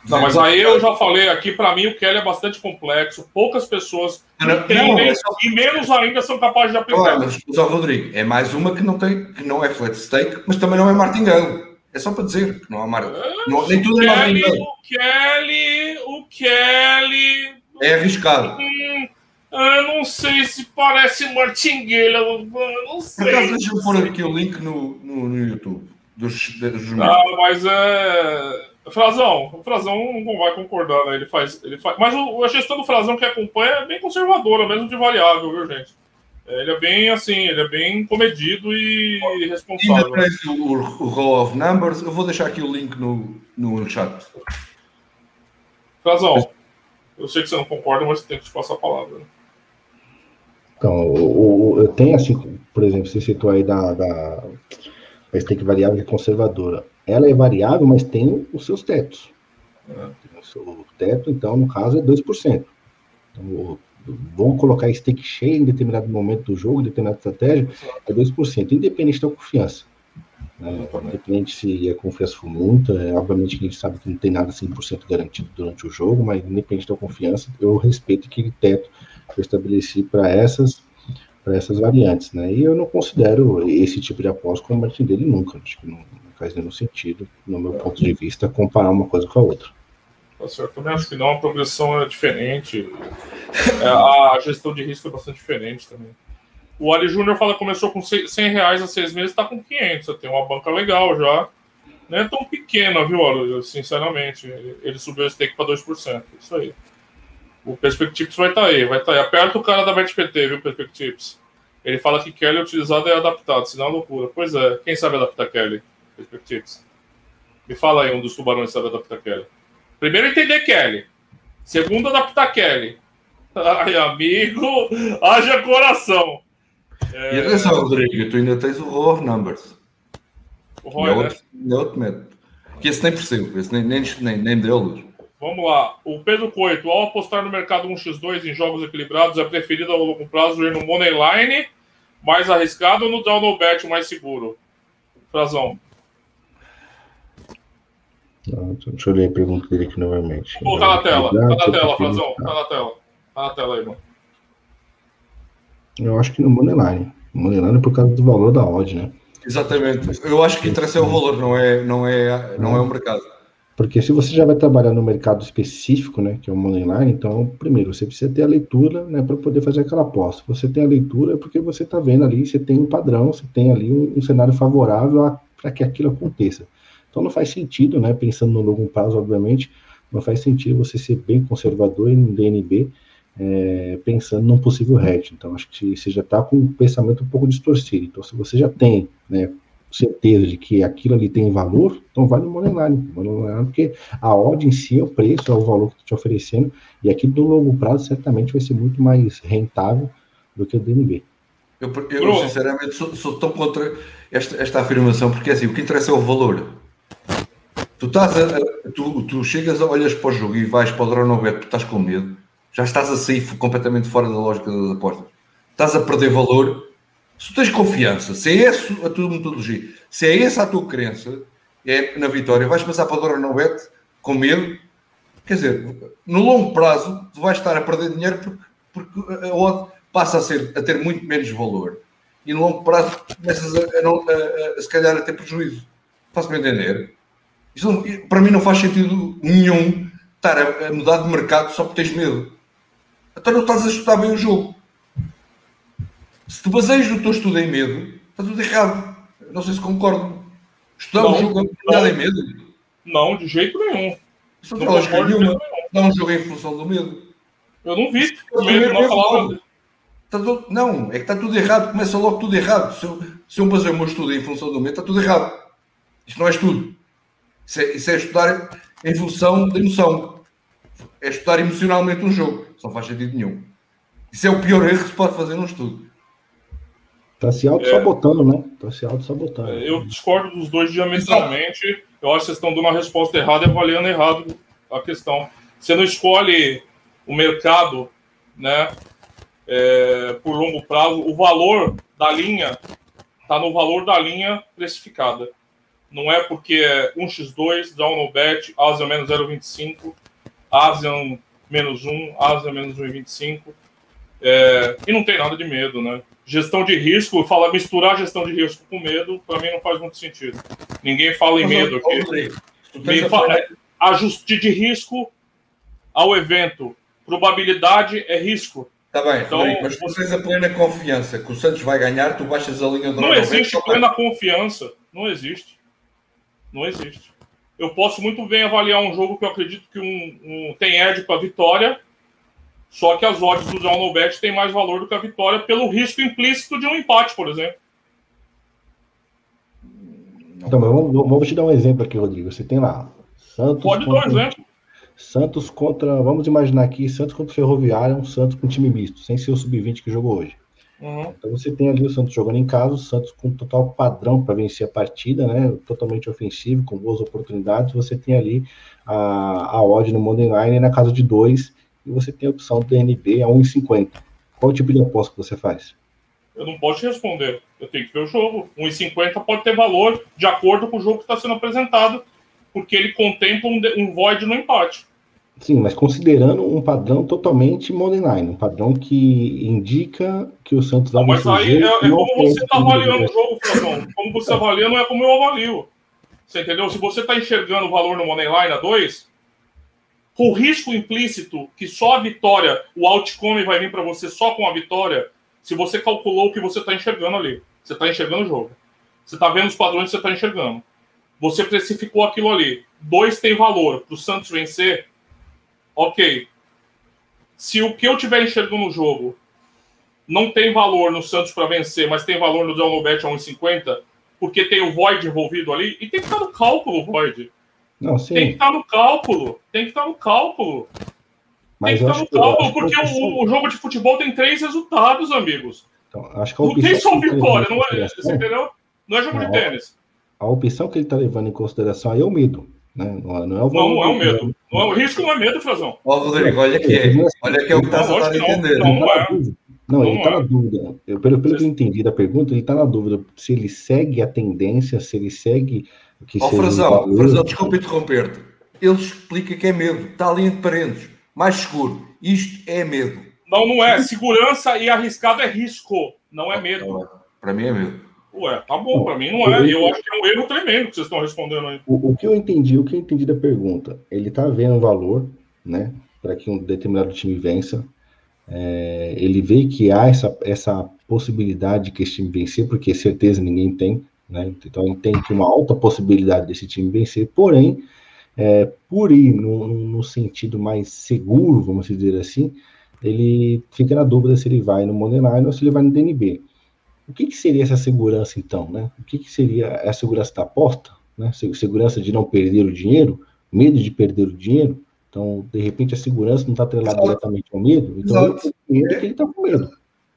Não, mas aí eu já falei aqui, para mim o Kelly é bastante complexo, poucas pessoas não, entendem não, só... e menos ainda são capazes de aplicar. mas, só, Rodrigo, é mais uma que não, tem, que não é flat stake, mas também não é martingale. É só para dizer que não há mar... não, nem tudo é martingale. O Kelly, o Kelly... É arriscado. Hum, eu não sei se parece martingale, eu não sei. Por acaso deixa eu pôr aqui o link no, no, no YouTube dos, dos Não, mas é Frazão, o Frazão não vai concordar, né? Ele faz. Ele faz mas o, a gestão do Frazão que acompanha é bem conservadora, mesmo de variável, viu, gente? É, ele é bem assim, ele é bem comedido e responsável. Ainda o, o of Numbers. Eu vou deixar aqui o link no, no chat. Frazão, eu sei que você não concorda, mas tem que te passar a palavra. Né? Então, o, eu tenho assim, por exemplo, você citou aí da, da a stake variável é conservadora ela é variável, mas tem os seus tetos. Né? O seu teto, então, no caso, é 2%. Então, vamos colocar stake cheio em determinado momento do jogo, em determinada estratégia, é 2%, independente da confiança. Né? Independente se a confiança for muita, é, obviamente que a gente sabe que não tem nada 100% garantido durante o jogo, mas independente da confiança, eu respeito aquele teto eu estabeleci para essas para essas variantes, né? E eu não considero esse tipo de aposta como martingale nunca. Acho que não, faz nenhum sentido, no meu ponto de vista, comparar uma coisa com a outra. Tá certo. Eu também acho que não, a progressão é diferente. É, a gestão de risco é bastante diferente também. O Ali Júnior fala começou com 100 reais há seis meses, está com 500. Você tem uma banca legal já. Não é tão pequena, viu, Olha, sinceramente. Ele subiu esse take para 2%. Isso aí. O Perspectives vai estar tá aí, vai estar tá aí. Aperta o cara da BetPT, viu, Perspectives? Ele fala que Kelly é utilizado e é adaptado, senão é loucura. Pois é, quem sabe adaptar Kelly? Perspectives. Me fala aí um dos tubarões sabe adaptar Kelly. Primeiro, entender Kelly. Segundo, adaptar Kelly. Ai, amigo, haja coração. É... E atenção, Rodrigo, tu ainda tens o Raw of Numbers. O Roy, é outro, né? É outro método. Que esse nem percebo, esse nem, nem, nem, nem deles. Vamos lá. O Pedro Coito, ao apostar no mercado 1x2 em jogos equilibrados, é preferido ao longo prazo ir no Moneyline mais arriscado ou no Down No Bet mais seguro? Frazão. Deixa eu ler a pergunta dele aqui novamente. Pô, tá na tela, tá na tela, Frazão, tá na tela. Tá na tela aí, mano. Eu acho que no Moneyline. Moneyline é por causa do valor da odd, né? Exatamente. Eu acho que interessa é o valor, não é, não é, não é o mercado. Porque se você já vai trabalhar no mercado específico, né, que é o Moneyline, então, primeiro, você precisa ter a leitura, né, para poder fazer aquela aposta. Você tem a leitura porque você está vendo ali, você tem um padrão, você tem ali um, um cenário favorável para que aquilo aconteça. Então não faz sentido, né? Pensando no longo prazo, obviamente, não faz sentido você ser bem conservador em DNB é, pensando num possível hedge. Então acho que você já está com um pensamento um pouco distorcido. Então se você já tem, né, certeza de que aquilo ali tem valor, então vai no Moneyline, porque a odd em si é o preço, é o valor que está te oferecendo, e aqui do longo prazo certamente vai ser muito mais rentável do que o DNB. Eu, eu sinceramente sou, sou, tão contra esta, esta afirmação, porque assim, o que interessa é o valor. Tu, estás a, tu, tu chegas, olhas para o jogo e vais para o Dronobet porque estás com medo. Já estás a sair completamente fora da lógica das apostas. Estás a perder valor. Se tu tens confiança, se é essa a tua metodologia, se é essa a tua crença, é na vitória, vais passar para a Dora Nobete com medo. Quer dizer, no longo prazo, tu vais estar a perder dinheiro porque, porque a odd passa a, ser, a ter muito menos valor. E no longo prazo começas a, a, a, a se calhar a ter prejuízo. Faz-me entender? Isto, para mim não faz sentido nenhum estar a, mudar de mercado só porque tens medo. Então não estás a estudar bem o jogo. Se tu baseias o teu estudo em medo, está tudo errado. Não sei se concordo. Estudar um jogo baseado em medo? Não, de jeito nenhum. Isso não, não nenhuma. Não um jogo em função do medo. Eu não vi. O medo não falava. Tá tudo, não, é que está tudo errado. Começa logo tudo errado. Se eu, se eu baseio o meu estudo em função do medo, está tudo errado. Isto não é estudo. Isso é, isso é estudar em função da emoção. É estudar emocionalmente um jogo. Isso não faz sentido nenhum. Isso é o pior erro que se pode fazer num estudo. Está se auto-sabotando, é. né? Está se auto-sabotando. É, eu discordo dos dois diametralmente. Eu acho que vocês estão dando a resposta errada e avaliando errado a questão. Você não escolhe o mercado, né? É, por longo prazo, o valor da linha está no valor da linha precificada. Não é porque é 1x2, down no bet, Ásia menos 0,25, ASEAN menos 1, Ásia menos 1,25. É, e não tem nada de medo, né? Gestão de risco, fala misturar gestão de risco com medo, para mim não faz muito sentido. Ninguém fala em medo aqui. Me fala, ajuste de risco ao evento. Probabilidade é risco. Está bem, então, Rodrigo, mas se vocês a plena confiança que o Santos vai ganhar, tu baixas a linha do Não existe plena confiança. Não existe. Não existe. Eu posso muito bem avaliar um jogo que eu acredito que um, um tem edge para vitória, só que as odds do John Bet têm mais valor do que a vitória pelo risco implícito de um empate, por exemplo. Então, vamos, vamos te dar um exemplo aqui, Rodrigo. Você tem lá Santos. Pode contra, dar um exemplo. Santos contra. Vamos imaginar aqui, Santos contra Ferroviária, um Santos com time misto, sem ser o sub-20 que jogou hoje. Uhum. Então você tem ali o Santos jogando em casa, o Santos com total padrão para vencer a partida, né? Totalmente ofensivo, com boas oportunidades. Você tem ali a, a odd no Monday Line na casa de 2 e você tem a opção do DNB a 1,50. Qual tipo de aposta que você faz? Eu não posso te responder. Eu tenho que ver o jogo. 1,50 pode ter valor de acordo com o jogo que está sendo apresentado, porque ele contempla um, um void no empate. Sim, mas considerando um padrão totalmente money line, um padrão que indica que o Santos vai Mas aí é, é como você está avaliando o jogo, Frazão. Como você avalia não é como eu avalio. Você entendeu? Se você está enxergando o valor no money line a 2, com o risco implícito que só a vitória, o outcome vai vir para você só com a vitória, se você calculou o que você está enxergando ali. Você está enxergando o jogo. Você está vendo os padrões que você está enxergando. Você precificou aquilo ali. Dois tem valor. Para o Santos vencer, ok. Se o que eu tiver enxergando no jogo não tem valor no Santos para vencer, mas tem valor no Download a 1,50, porque tem o Void envolvido ali, e tem que estar no cálculo o Void. Não, sim. Tem que estar no cálculo. Tem que estar no cálculo. Mas tem que estar no cálculo, porque o, o, jogo de futebol tem três resultados, amigos. Então, acho que não tem só vitória, não é, você entendeu? Não é jogo não, de tênis. A opção que ele está levando em consideração aí é o medo. Né? Não, é, não, é o não, não é o medo. Não é o risco, não é medo, Frazão. Ó, Rodrigo, olha aqui. Olha que é o que está entendendo. Não, não, é. Não, ele está na dúvida. Eu, pelo, pelo que eu entendi da pergunta, ele está na dúvida se ele segue a tendência, se ele segue que oh, Frazão, Frazão, desculpa interromper-te. Ele explica que é medo. Está ali entre parênteses. Mais seguro. Isto é medo. Não, não é. Segurança e arriscado é risco. Não é medo. Para mim é medo. Ué, tá bom, para mim não é. Eu acho que é um erro tremendo que vocês estão respondendo aí. O, o que eu entendi, o que eu entendi da pergunta, ele tá vendo um valor, né, para que um determinado time vença. É, ele vê que há essa, essa possibilidade de que esse time vencer, porque certeza ninguém tem. Né? Então tem uma alta possibilidade desse time vencer, porém, é, por ir no, no, sentido mais seguro, vamos dizer assim, ele fica na dúvida se ele vai no Moneyline ou se ele vai no DNB. O que, que seria essa segurança então? Né? O que, que seria a segurança da aposta? Né? Segurança de não perder o dinheiro, medo de perder o dinheiro. Então, de repente, a segurança não está atrelada diretamente ao medo, então que ele está com medo.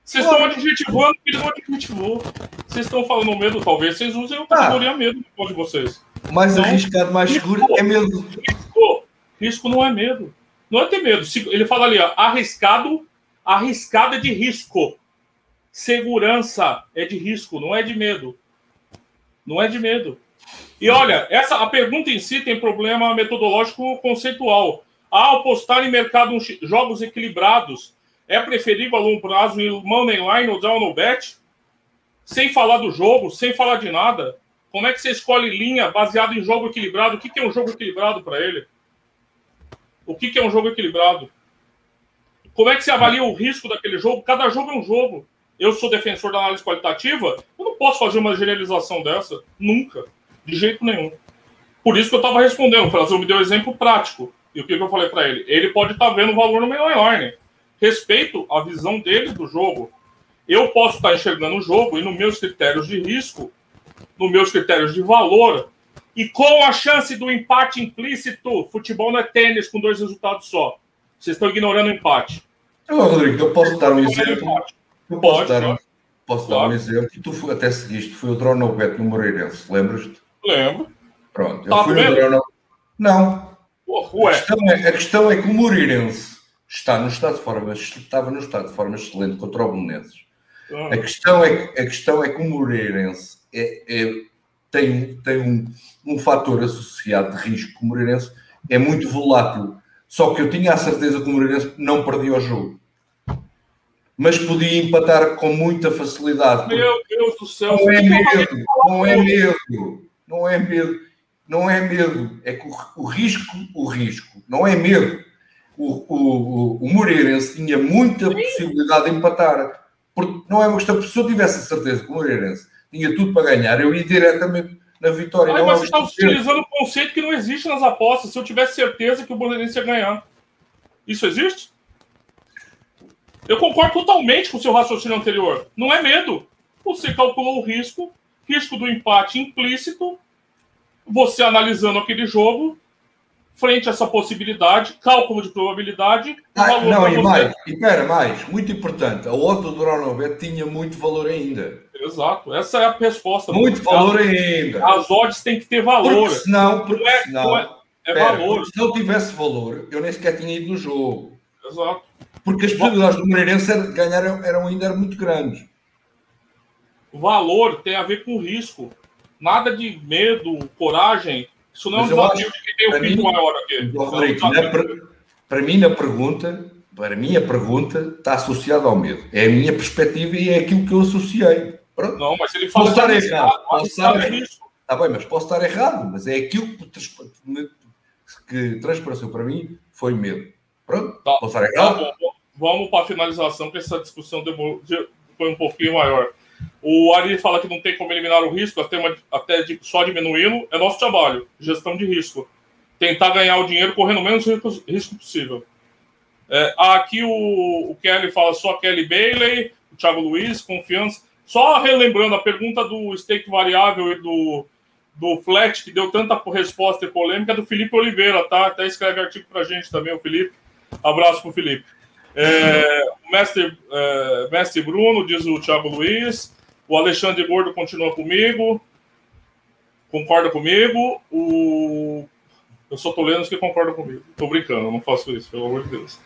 Vocês estão adjetivando que ele não adjetivou. Vocês estão falando medo, talvez vocês usem a categoria ah, medo de vocês. Mais então, arriscado, mais seguro é medo. Risco, risco não é medo. Não é ter medo. Ele fala ali, ó, arriscado, arriscado é de risco. Segurança é de risco, não é de medo. Não é de medo. E olha, essa a pergunta em si tem problema metodológico conceitual. Ao apostar em mercado jogos equilibrados, é preferível a longo prazo em money line ou down no bet? Sem falar do jogo, sem falar de nada. Como é que você escolhe linha baseado em jogo equilibrado? O que é um jogo equilibrado para ele? O que é um jogo equilibrado? Como é que você avalia o risco daquele jogo? Cada jogo é um jogo. Eu sou defensor da análise qualitativa, eu não posso fazer uma generalização dessa. Nunca. De jeito nenhum. Por isso que eu estava respondendo. O Brasil me deu um exemplo prático. E o que, que eu falei para ele? Ele pode estar tá vendo o valor no mainline. Respeito a visão dele do jogo. Eu posso estar enxergando o jogo e nos meus critérios de risco, nos meus critérios de valor, e com a chance do empate implícito, futebol não é tênis com dois resultados só. Vocês estão ignorando o empate. Não, Rodrigo, eu posso dar um exemplo. Eu posso pode, dar, pode. posso dar um exemplo. Tu até seguiste, foi o Dronobet no Moreirense, lembras-te? Lembro. Pronto, eu tá fui no Drono... Não. Ué. A, questão é, a questão é que o Moreirense está no estado de forma, estava no estado de forma excelente contra o Belenenses. Ah. A, questão é, a questão é que o Moreirense é, é, tem, tem um, um fator associado de risco. O Moreirense é muito volátil. Só que eu tinha a certeza que o Moreirense não perdia o jogo. Mas podia empatar com muita facilidade. Meu Deus do céu. Não é medo, não é medo, não é medo, não é medo. É que o, o risco, o risco, não é medo. O, o, o Moreirense tinha muita possibilidade de empatar. Porque não é uma questão, se eu tivesse a certeza que o Moreirense tinha tudo para ganhar, eu ia diretamente na vitória. Ai, não mas é você está utilizando um conceito que não existe nas apostas. Se eu tivesse certeza que o Bolonense ia ganhar. Isso existe? Eu concordo totalmente com o seu raciocínio anterior. Não é medo. Você calculou o risco, risco do empate implícito, você analisando aquele jogo, frente a essa possibilidade, cálculo de probabilidade. Ah, não, e mais, e pera, mais, muito importante, a outra do Ronaldo tinha muito valor ainda. Exato, essa é a resposta. Muito valor ainda. As odds têm que ter valor. Porque senão, porque não é, senão, não é, é pera, valor. Se não tivesse valor, eu nem sequer tinha ido no jogo. Exato. Porque as possibilidades do Moreirense de ganhar eram ainda muito grandes. O valor tem a ver com risco. Nada de medo, coragem. Isso não é um desafio de quem tem o pico maior aqui. É para mim, na pergunta, para mim, a pergunta está associada ao medo. É a minha perspectiva e é aquilo que eu associei. Pronto. Não, mas ele fala posso estar errado. Posso estar errado. Está bem, mas posso estar errado. Mas é aquilo que, que transpareceu para mim foi medo. Pronto, tá. posso estar errado. Tá Vamos para a finalização, que essa discussão foi um pouquinho maior. O Ari fala que não tem como eliminar o risco, até, uma, até de, só diminuindo. É nosso trabalho, gestão de risco. Tentar ganhar o dinheiro correndo o menos risco, risco possível. É, aqui o, o Kelly fala só Kelly Bailey, o Thiago Luiz, confiança. Só relembrando a pergunta do stake variável e do, do flat, que deu tanta resposta e polêmica, é do Felipe Oliveira, tá? Até escreve artigo pra gente também, o Felipe. Abraço pro Felipe. É, mestre, é, mestre Bruno, diz o Thiago Luiz. O Alexandre Gordo continua comigo. Concorda comigo. O... Eu só tô lendo os que concordam comigo. Tô brincando, não faço isso, pelo amor de Deus.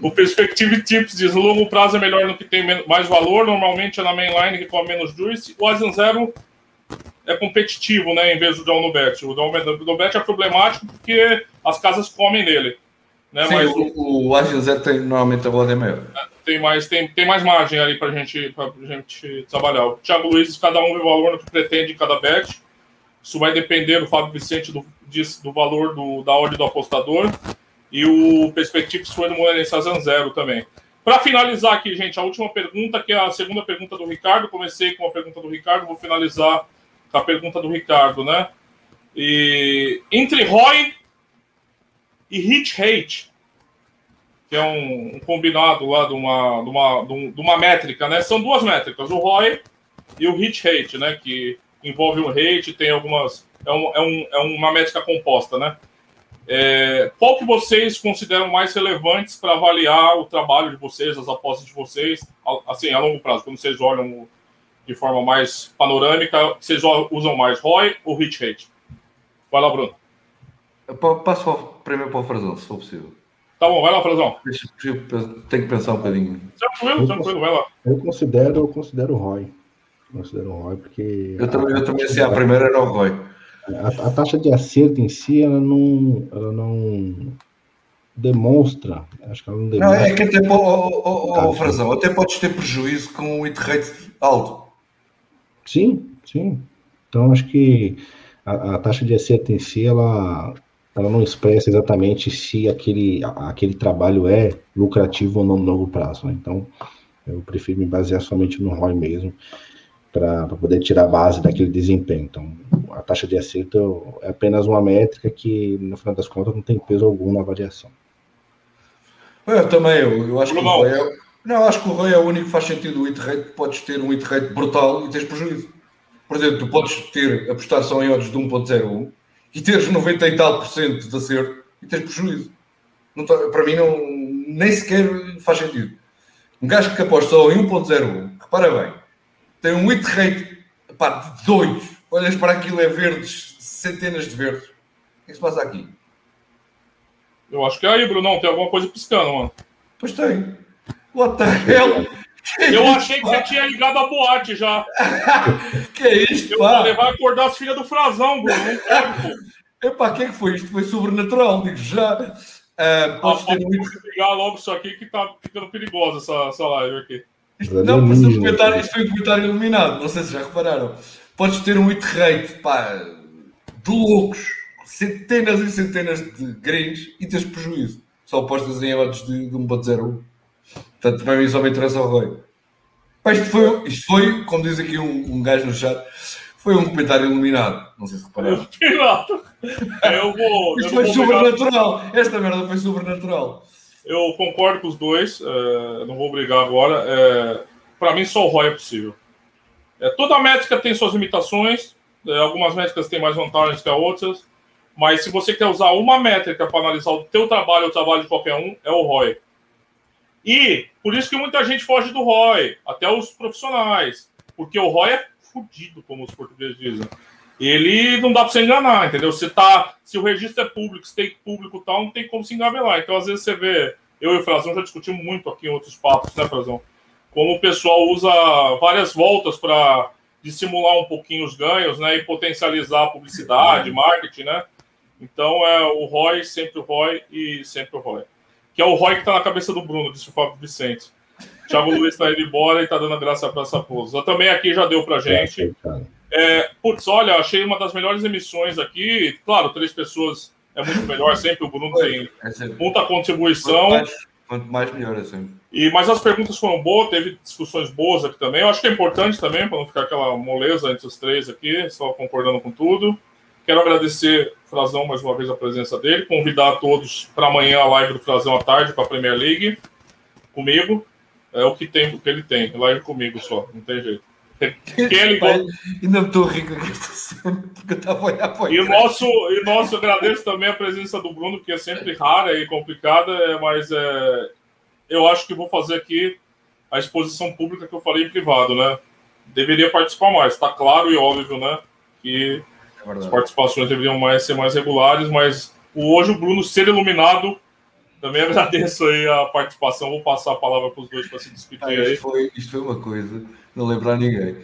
O Perspective Tips diz: longo prazo é melhor no que tem mais valor. Normalmente é na mainline que com menos juice. O Asian Zero é competitivo, né? Em vez do Down no Bet. O Down no Bet é problemático porque as casas comem nele. Né? Sim, Mas o, o AG0 tem normalmente a bola é maior. Tem mais, tem, tem mais margem ali para gente, a gente trabalhar. O Thiago Luiz, cada um vê o valor que pretende em cada bet. Isso vai depender do Fábio Vicente do, do valor do, da ordem do apostador. E o Perspectives foi no Moreirense Azan Zero também. Para finalizar aqui, gente, a última pergunta, que é a segunda pergunta do Ricardo. Comecei com a pergunta do Ricardo, vou finalizar com a pergunta do Ricardo, né? E entre Roy e hit rate, que é um, um combinado lá de uma, de, uma, de uma métrica, né? São duas métricas, o ROI e o hit rate, né? Que envolve um rate, tem algumas. É, um, é, um, é uma métrica composta, né? É, qual que vocês consideram mais relevantes para avaliar o trabalho de vocês, as apostas de vocês, assim, a longo prazo, quando vocês olham de forma mais panorâmica, vocês usam mais ROI ou hit rate? Vai lá, Bruno. Passo primeiro para o Frazão, se for possível. Tá bom, vai lá, Frazão. Tem que pensar um bocadinho. Tranquilo, tranquilo, vai lá. Eu considero, eu considero o Roy. Considero o Roy, porque. Eu também, eu também se a primeira era o Roy. A, a, taxa de acerto em si, ela não, ela não demonstra. Acho que ela não demonstra. Não, é que até, oh, oh, oh, Frazão, até podes ter prejuízo com o hit rate alto. Sim, sim. Então, acho que a, a, taxa de acerto em si, ela, ela não expressa exatamente se aquele, aquele trabalho é lucrativo ou não no longo prazo. Né? Então, eu prefiro me basear somente no ROI mesmo, para poder tirar a base daquele desempenho. Então, a taxa de acerto é apenas uma métrica que, no final das contas, não tem peso algum na avaliação. Eu também, eu, eu acho que o ROI é, não, acho que o ROI é o único que faz sentido o hit rate, podes ter um hit rate brutal e tens prejuízo. Por exemplo, tu podes ter apostar só em odds de 1.01 e teres 90 e tal por cento de acerto e tens prejuízo. Não, para mim, não, nem sequer faz sentido. Um gajo que aposta só em 1.01, repara bem, tem um hit rate pá, de doidos. Olhas para aquilo, é verdes, centenas de verdes. O que é que se passa aqui? Eu acho que é aí, Bruno. Tem alguma coisa piscando, mano. Pois tem. What the hell? Eu achei que você tinha ligado a boate já. <laughs> que é isso, Eu pá? vai acordar as filhas do Frazão, Bruno. Não pode, que é que foi isto? Foi sobrenatural, digo já. Uh, pode ah, ter muito... ligar logo isso aqui que tá ficando perigosa essa, essa live aqui. Isto, não, mas o comentário, isto foi um comentário iluminado, não sei se já repararam. Podes ter um hit rate, pá, de loucos, centenas e centenas de greens e tens prejuízo. Só apostas em odds de, de 1.01. Portanto, para mim só me interessa o Roy. Isto foi, isto foi, como diz aqui um, um gajo no chat, foi um comentário iluminado. Não sei se repararam. <laughs> Eu vou. Isto eu foi sobrenatural. Esta merda foi sobrenatural. Eu concordo com os dois. Uh, não vou brigar agora. Uh, para mim, só o Roy é possível. É, toda métrica tem suas limitações. Algumas métricas têm mais vantagens que outras. Mas se você quer usar uma métrica para analisar o teu trabalho ou o trabalho de qualquer um, é o ROI. E por isso que muita gente foge do ROI, até os profissionais, porque o ROI é fudido, como os portugueses dizem. Ele não dá para você enganar, entendeu? Você tá, se o registro é público, se tem público tal, não tem como se engabelar. Então, às vezes você vê, eu e o Frazão já discutimos muito aqui em outros papos, né, Frazão? Como o pessoal usa várias voltas para dissimular um pouquinho os ganhos, né, e potencializar a publicidade, marketing, né? Então, é o ROI, sempre o ROI e sempre o ROI que é o Roy que tá na cabeça do Bruno, disse o Fábio Vicente. Thiago Luiz tá indo embora e tá dando a graça para essa pousa. Também aqui já deu pra gente. É, putz, olha, achei uma das melhores emissões aqui. Claro, três pessoas é muito melhor, sempre o Bruno tem muita contribuição. Quanto mais, quanto mais melhor, assim. E, mas as perguntas foram boas, teve discussões boas aqui também. Eu acho que é importante também, para não ficar aquela moleza entre os três aqui, só concordando com tudo. Quero agradecer, Frazão, mais uma vez a presença dele. Convidar a todos para amanhã a live do Frazão à tarde para a Premier League. Comigo. É o que tem, o que ele tem. Live comigo só, não tem jeito. Quem ligou... Ainda estou rico aqui, porque eu estava olhando <laughs> E nosso, e nosso agradeço também a presença do Bruno, que é sempre rara e complicada, é, mas é, eu acho que vou fazer aqui a exposição pública que eu falei em privado, né? Deveria participar mais, está claro e óbvio, né? Que as participações deveriam mais, ser mais regulares, mas hoje o Bruno ser iluminado, também agradeço aí a participação. Vou passar a palavra para os dois para se despedir ah, aí. Foi, isto foi uma coisa, não lembrar ninguém.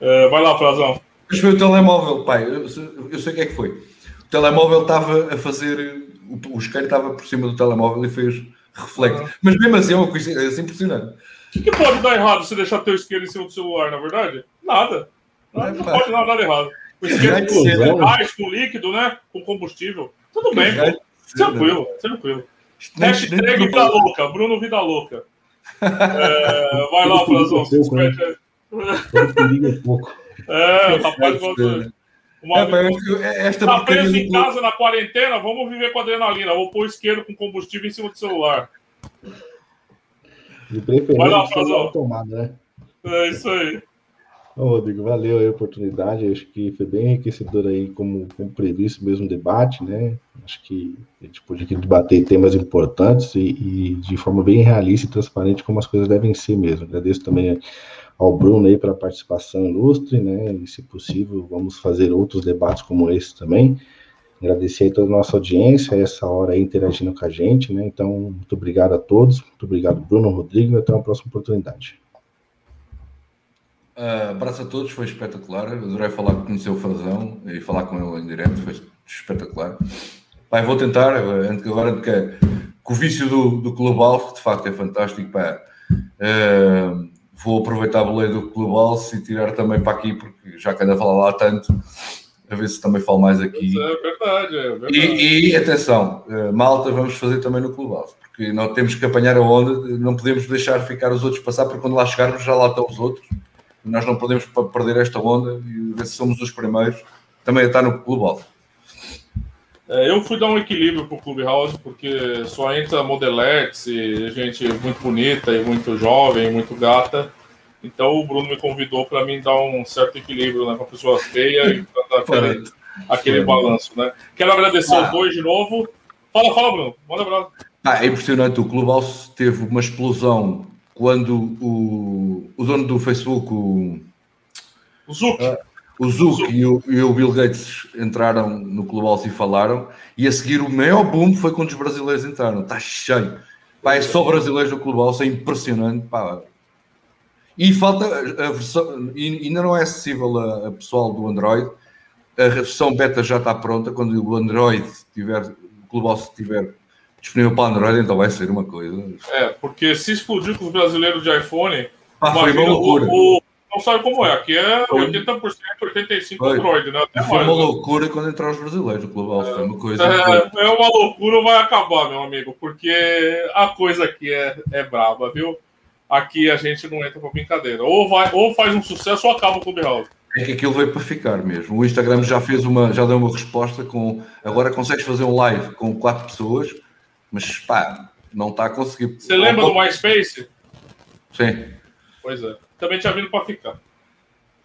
É, vai lá, Frazão. Isto foi o telemóvel, pai, eu, eu, sei o que é que foi. O telemóvel estava a fazer, o, o isqueiro estava por cima do telemóvel e fez reflexo. Ah. Mas mesmo assim é uma coisa é impressionante. O que, que, pode dar errado se deixar teu isqueiro em cima do celular, na verdade? Nada. Não, é, não pode dar nada errado. O esquema com gás, com líquido, né? Com combustível. Tudo bem, pô. Tranquilo, tranquilo. Hashtag Vida Louca, Bruno Vida Louca. É, vai lá, Frazão. Liga pouco. É, rapaz, uma é, esta tá preso em casa na quarentena, vamos viver com adrenalina. Vou pôr isqueiro com combustível em cima do celular. De preferência, Vai lá, Frazão. Tomada, né? É isso aí. Ô, Rodrigo, valeu a oportunidade. Acho que foi bem enriquecedor aí, como, como previsto mesmo, o debate, né? Acho que a gente pôde debater temas importantes e, e, de forma bem realista e transparente, como as coisas devem ser mesmo. Agradeço também ao Bruno aí pela participação ilustre, né? E, se possível, vamos fazer outros debates como esse também. Agradecer a toda a nossa audiência, essa hora aí interagindo com a gente, né? Então, muito obrigado a todos, muito obrigado, Bruno, Rodrigo, e até uma próxima oportunidade. Uh, abraço a todos, foi espetacular. Adorei falar com o seu Frazão e falar com ele em direto, foi espetacular. Pai, vou tentar, agora que, que o vício do, do Clube de facto é fantástico, pá, uh, vou aproveitar a boleia do Clube e tirar também para aqui, porque já que anda a falar lá tanto, a ver se também falo mais aqui. É verdade, é verdade. E, e atenção, uh, malta, vamos fazer também no Clube porque nós temos que apanhar a onda, não podemos deixar ficar os outros passar, porque quando lá chegarmos já lá estão os outros nós não podemos perder esta onda e ver se somos os primeiros também a estar no Clube É, eu fui dar um equilíbrio para o Clubhouse, porque só entra modeletes e gente muito bonita e muito jovem, muito gata. Então o Bruno me convidou para mim dar um certo equilíbrio né, com pessoas feias e dar aquele, aquele balanço. Né? Quero agradecer ah. os dois de novo. Fala, fala, Bruno. Manda abraço. Ah, é impressionante. O Clubhouse teve uma explosão quando o, o dono do Facebook, o, o Zuck, uh, o Zuck, E, o, e, o, Bill Gates entraram no Clubhouse e falaram, e a seguir o maior boom foi quando os brasileiros entraram. Está cheio. Pá, é só brasileiros no Clubhouse, é impressionante. Pá. E falta a versão, e ainda não é acessível a, a pessoal do Android. A versão beta já está pronta. Quando o Android tiver, o Clubhouse tiver disponível para Android, então vai ser uma coisa. É, porque se explodir com os brasileiros de iPhone, ah, foi uma loucura. O, o, não sabe como é, aqui é 80%, 85% foi. Android, né? Até foi mais, uma né? loucura quando entraram os brasileiros no Clubhouse, é, uma coisa. É, é, uma loucura, vai acabar, meu amigo, porque a coisa aqui é, é braba, viu? Aqui a gente não entra para brincadeira. Ou, vai, ou faz um sucesso ou acaba o Clubhouse. É que aquilo veio para ficar mesmo. O Instagram já fez uma, já deu uma resposta com. Agora consegues fazer um live com quatro pessoas mas pá, não está a conseguir. Você lembra do MySpace? Sim. Pois é. Também tinha vindo para ficar.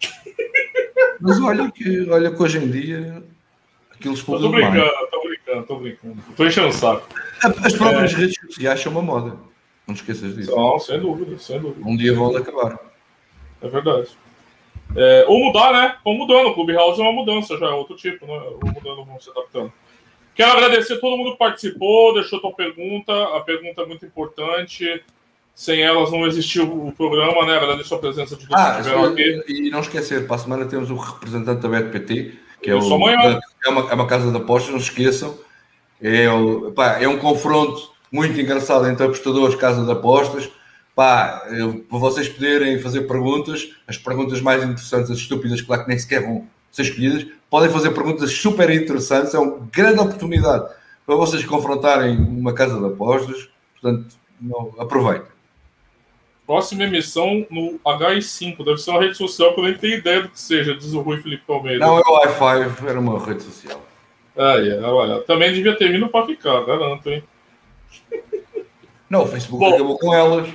<laughs> Mas olha que, olha que hoje em dia aquilo explodiu. Estou brincando, estou brincando, estou brincando. Estou enchendo o saco. As próprias é... redes sociais são uma moda. Não esqueças disso. Não, sem dúvida, sem dúvida. Um dia vão acabar. É verdade. É, ou mudar, né? Ou mudando. O Clubhouse é uma mudança, já é outro tipo, né? Ou mudando, vão se adaptando. Quero agradecer a todo mundo que participou, deixou tua pergunta. A pergunta é muito importante. Sem elas não existiu o programa, né? Agradeço a presença de todos ah, aqui. E não esquecer, para a semana temos o representante da BetPT, que é, o, é, uma, é uma casa de apostas, não se esqueçam. É, o, pá, é um confronto muito engraçado entre apostadores, casa de apostas. Pá, para vocês poderem fazer perguntas, as perguntas mais interessantes, as estúpidas, claro que nem sequer vão ser escolhidas, podem fazer perguntas super interessantes, é uma grande oportunidade para vocês confrontarem uma casa de apostas, portanto, não, aproveitem. Próxima emissão no HI5, deve ser uma rede social que eu nem tenho ideia do que seja, diz o Rui Felipe Palmeira. Não, é o i5, era uma rede social. Ah, é, olha, também devia ter vindo para ficar, garanto, hein? Não, o Facebook Bom, acabou com elas.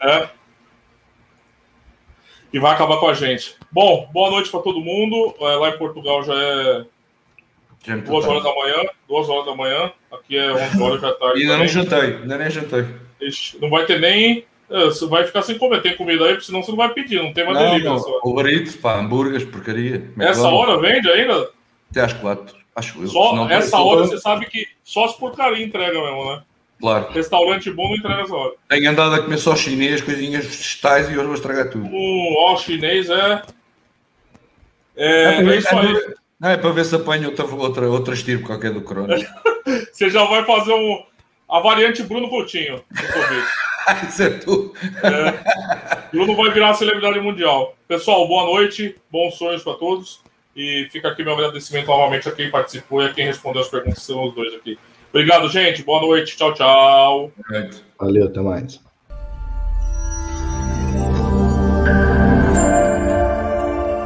É, e vai acabar com a gente. Bom, boa noite para todo mundo. É, lá em Portugal já é duas horas da manhã. Duas horas da manhã. Aqui é 11 horas da tarde. <laughs> ainda não jantei, ainda nem jantei. Não vai ter nem. É, você vai ficar sem comer. Tem comida aí, senão você não vai pedir. Não tem mais delivery. Não, Uber Eats, pá, hambúrgueres, porcaria. Essa hora vende ainda? Até às quatro. Acho eu. Só, essa hora você sabe que só as porcaria entrega mesmo, né? Claro. Restaurante bom não entrega essa hora. Tenho andado a comer só chinês, coisinhas vegetais e hoje vou estragar tudo. O ó, chinês é. É, é, é isso aí. Não, é para ver se apanha outra, outra, outra estirpe qualquer do Corona. <laughs> Você já vai fazer um, a variante Bruno Coutinho <laughs> Isso é tu. É, Bruno vai virar celebridade mundial. Pessoal, boa noite, bons sonhos para todos. E fica aqui meu agradecimento novamente a quem participou e a quem respondeu as perguntas, são os dois aqui. Obrigado, gente. Boa noite. Tchau, tchau. Valeu, até mais.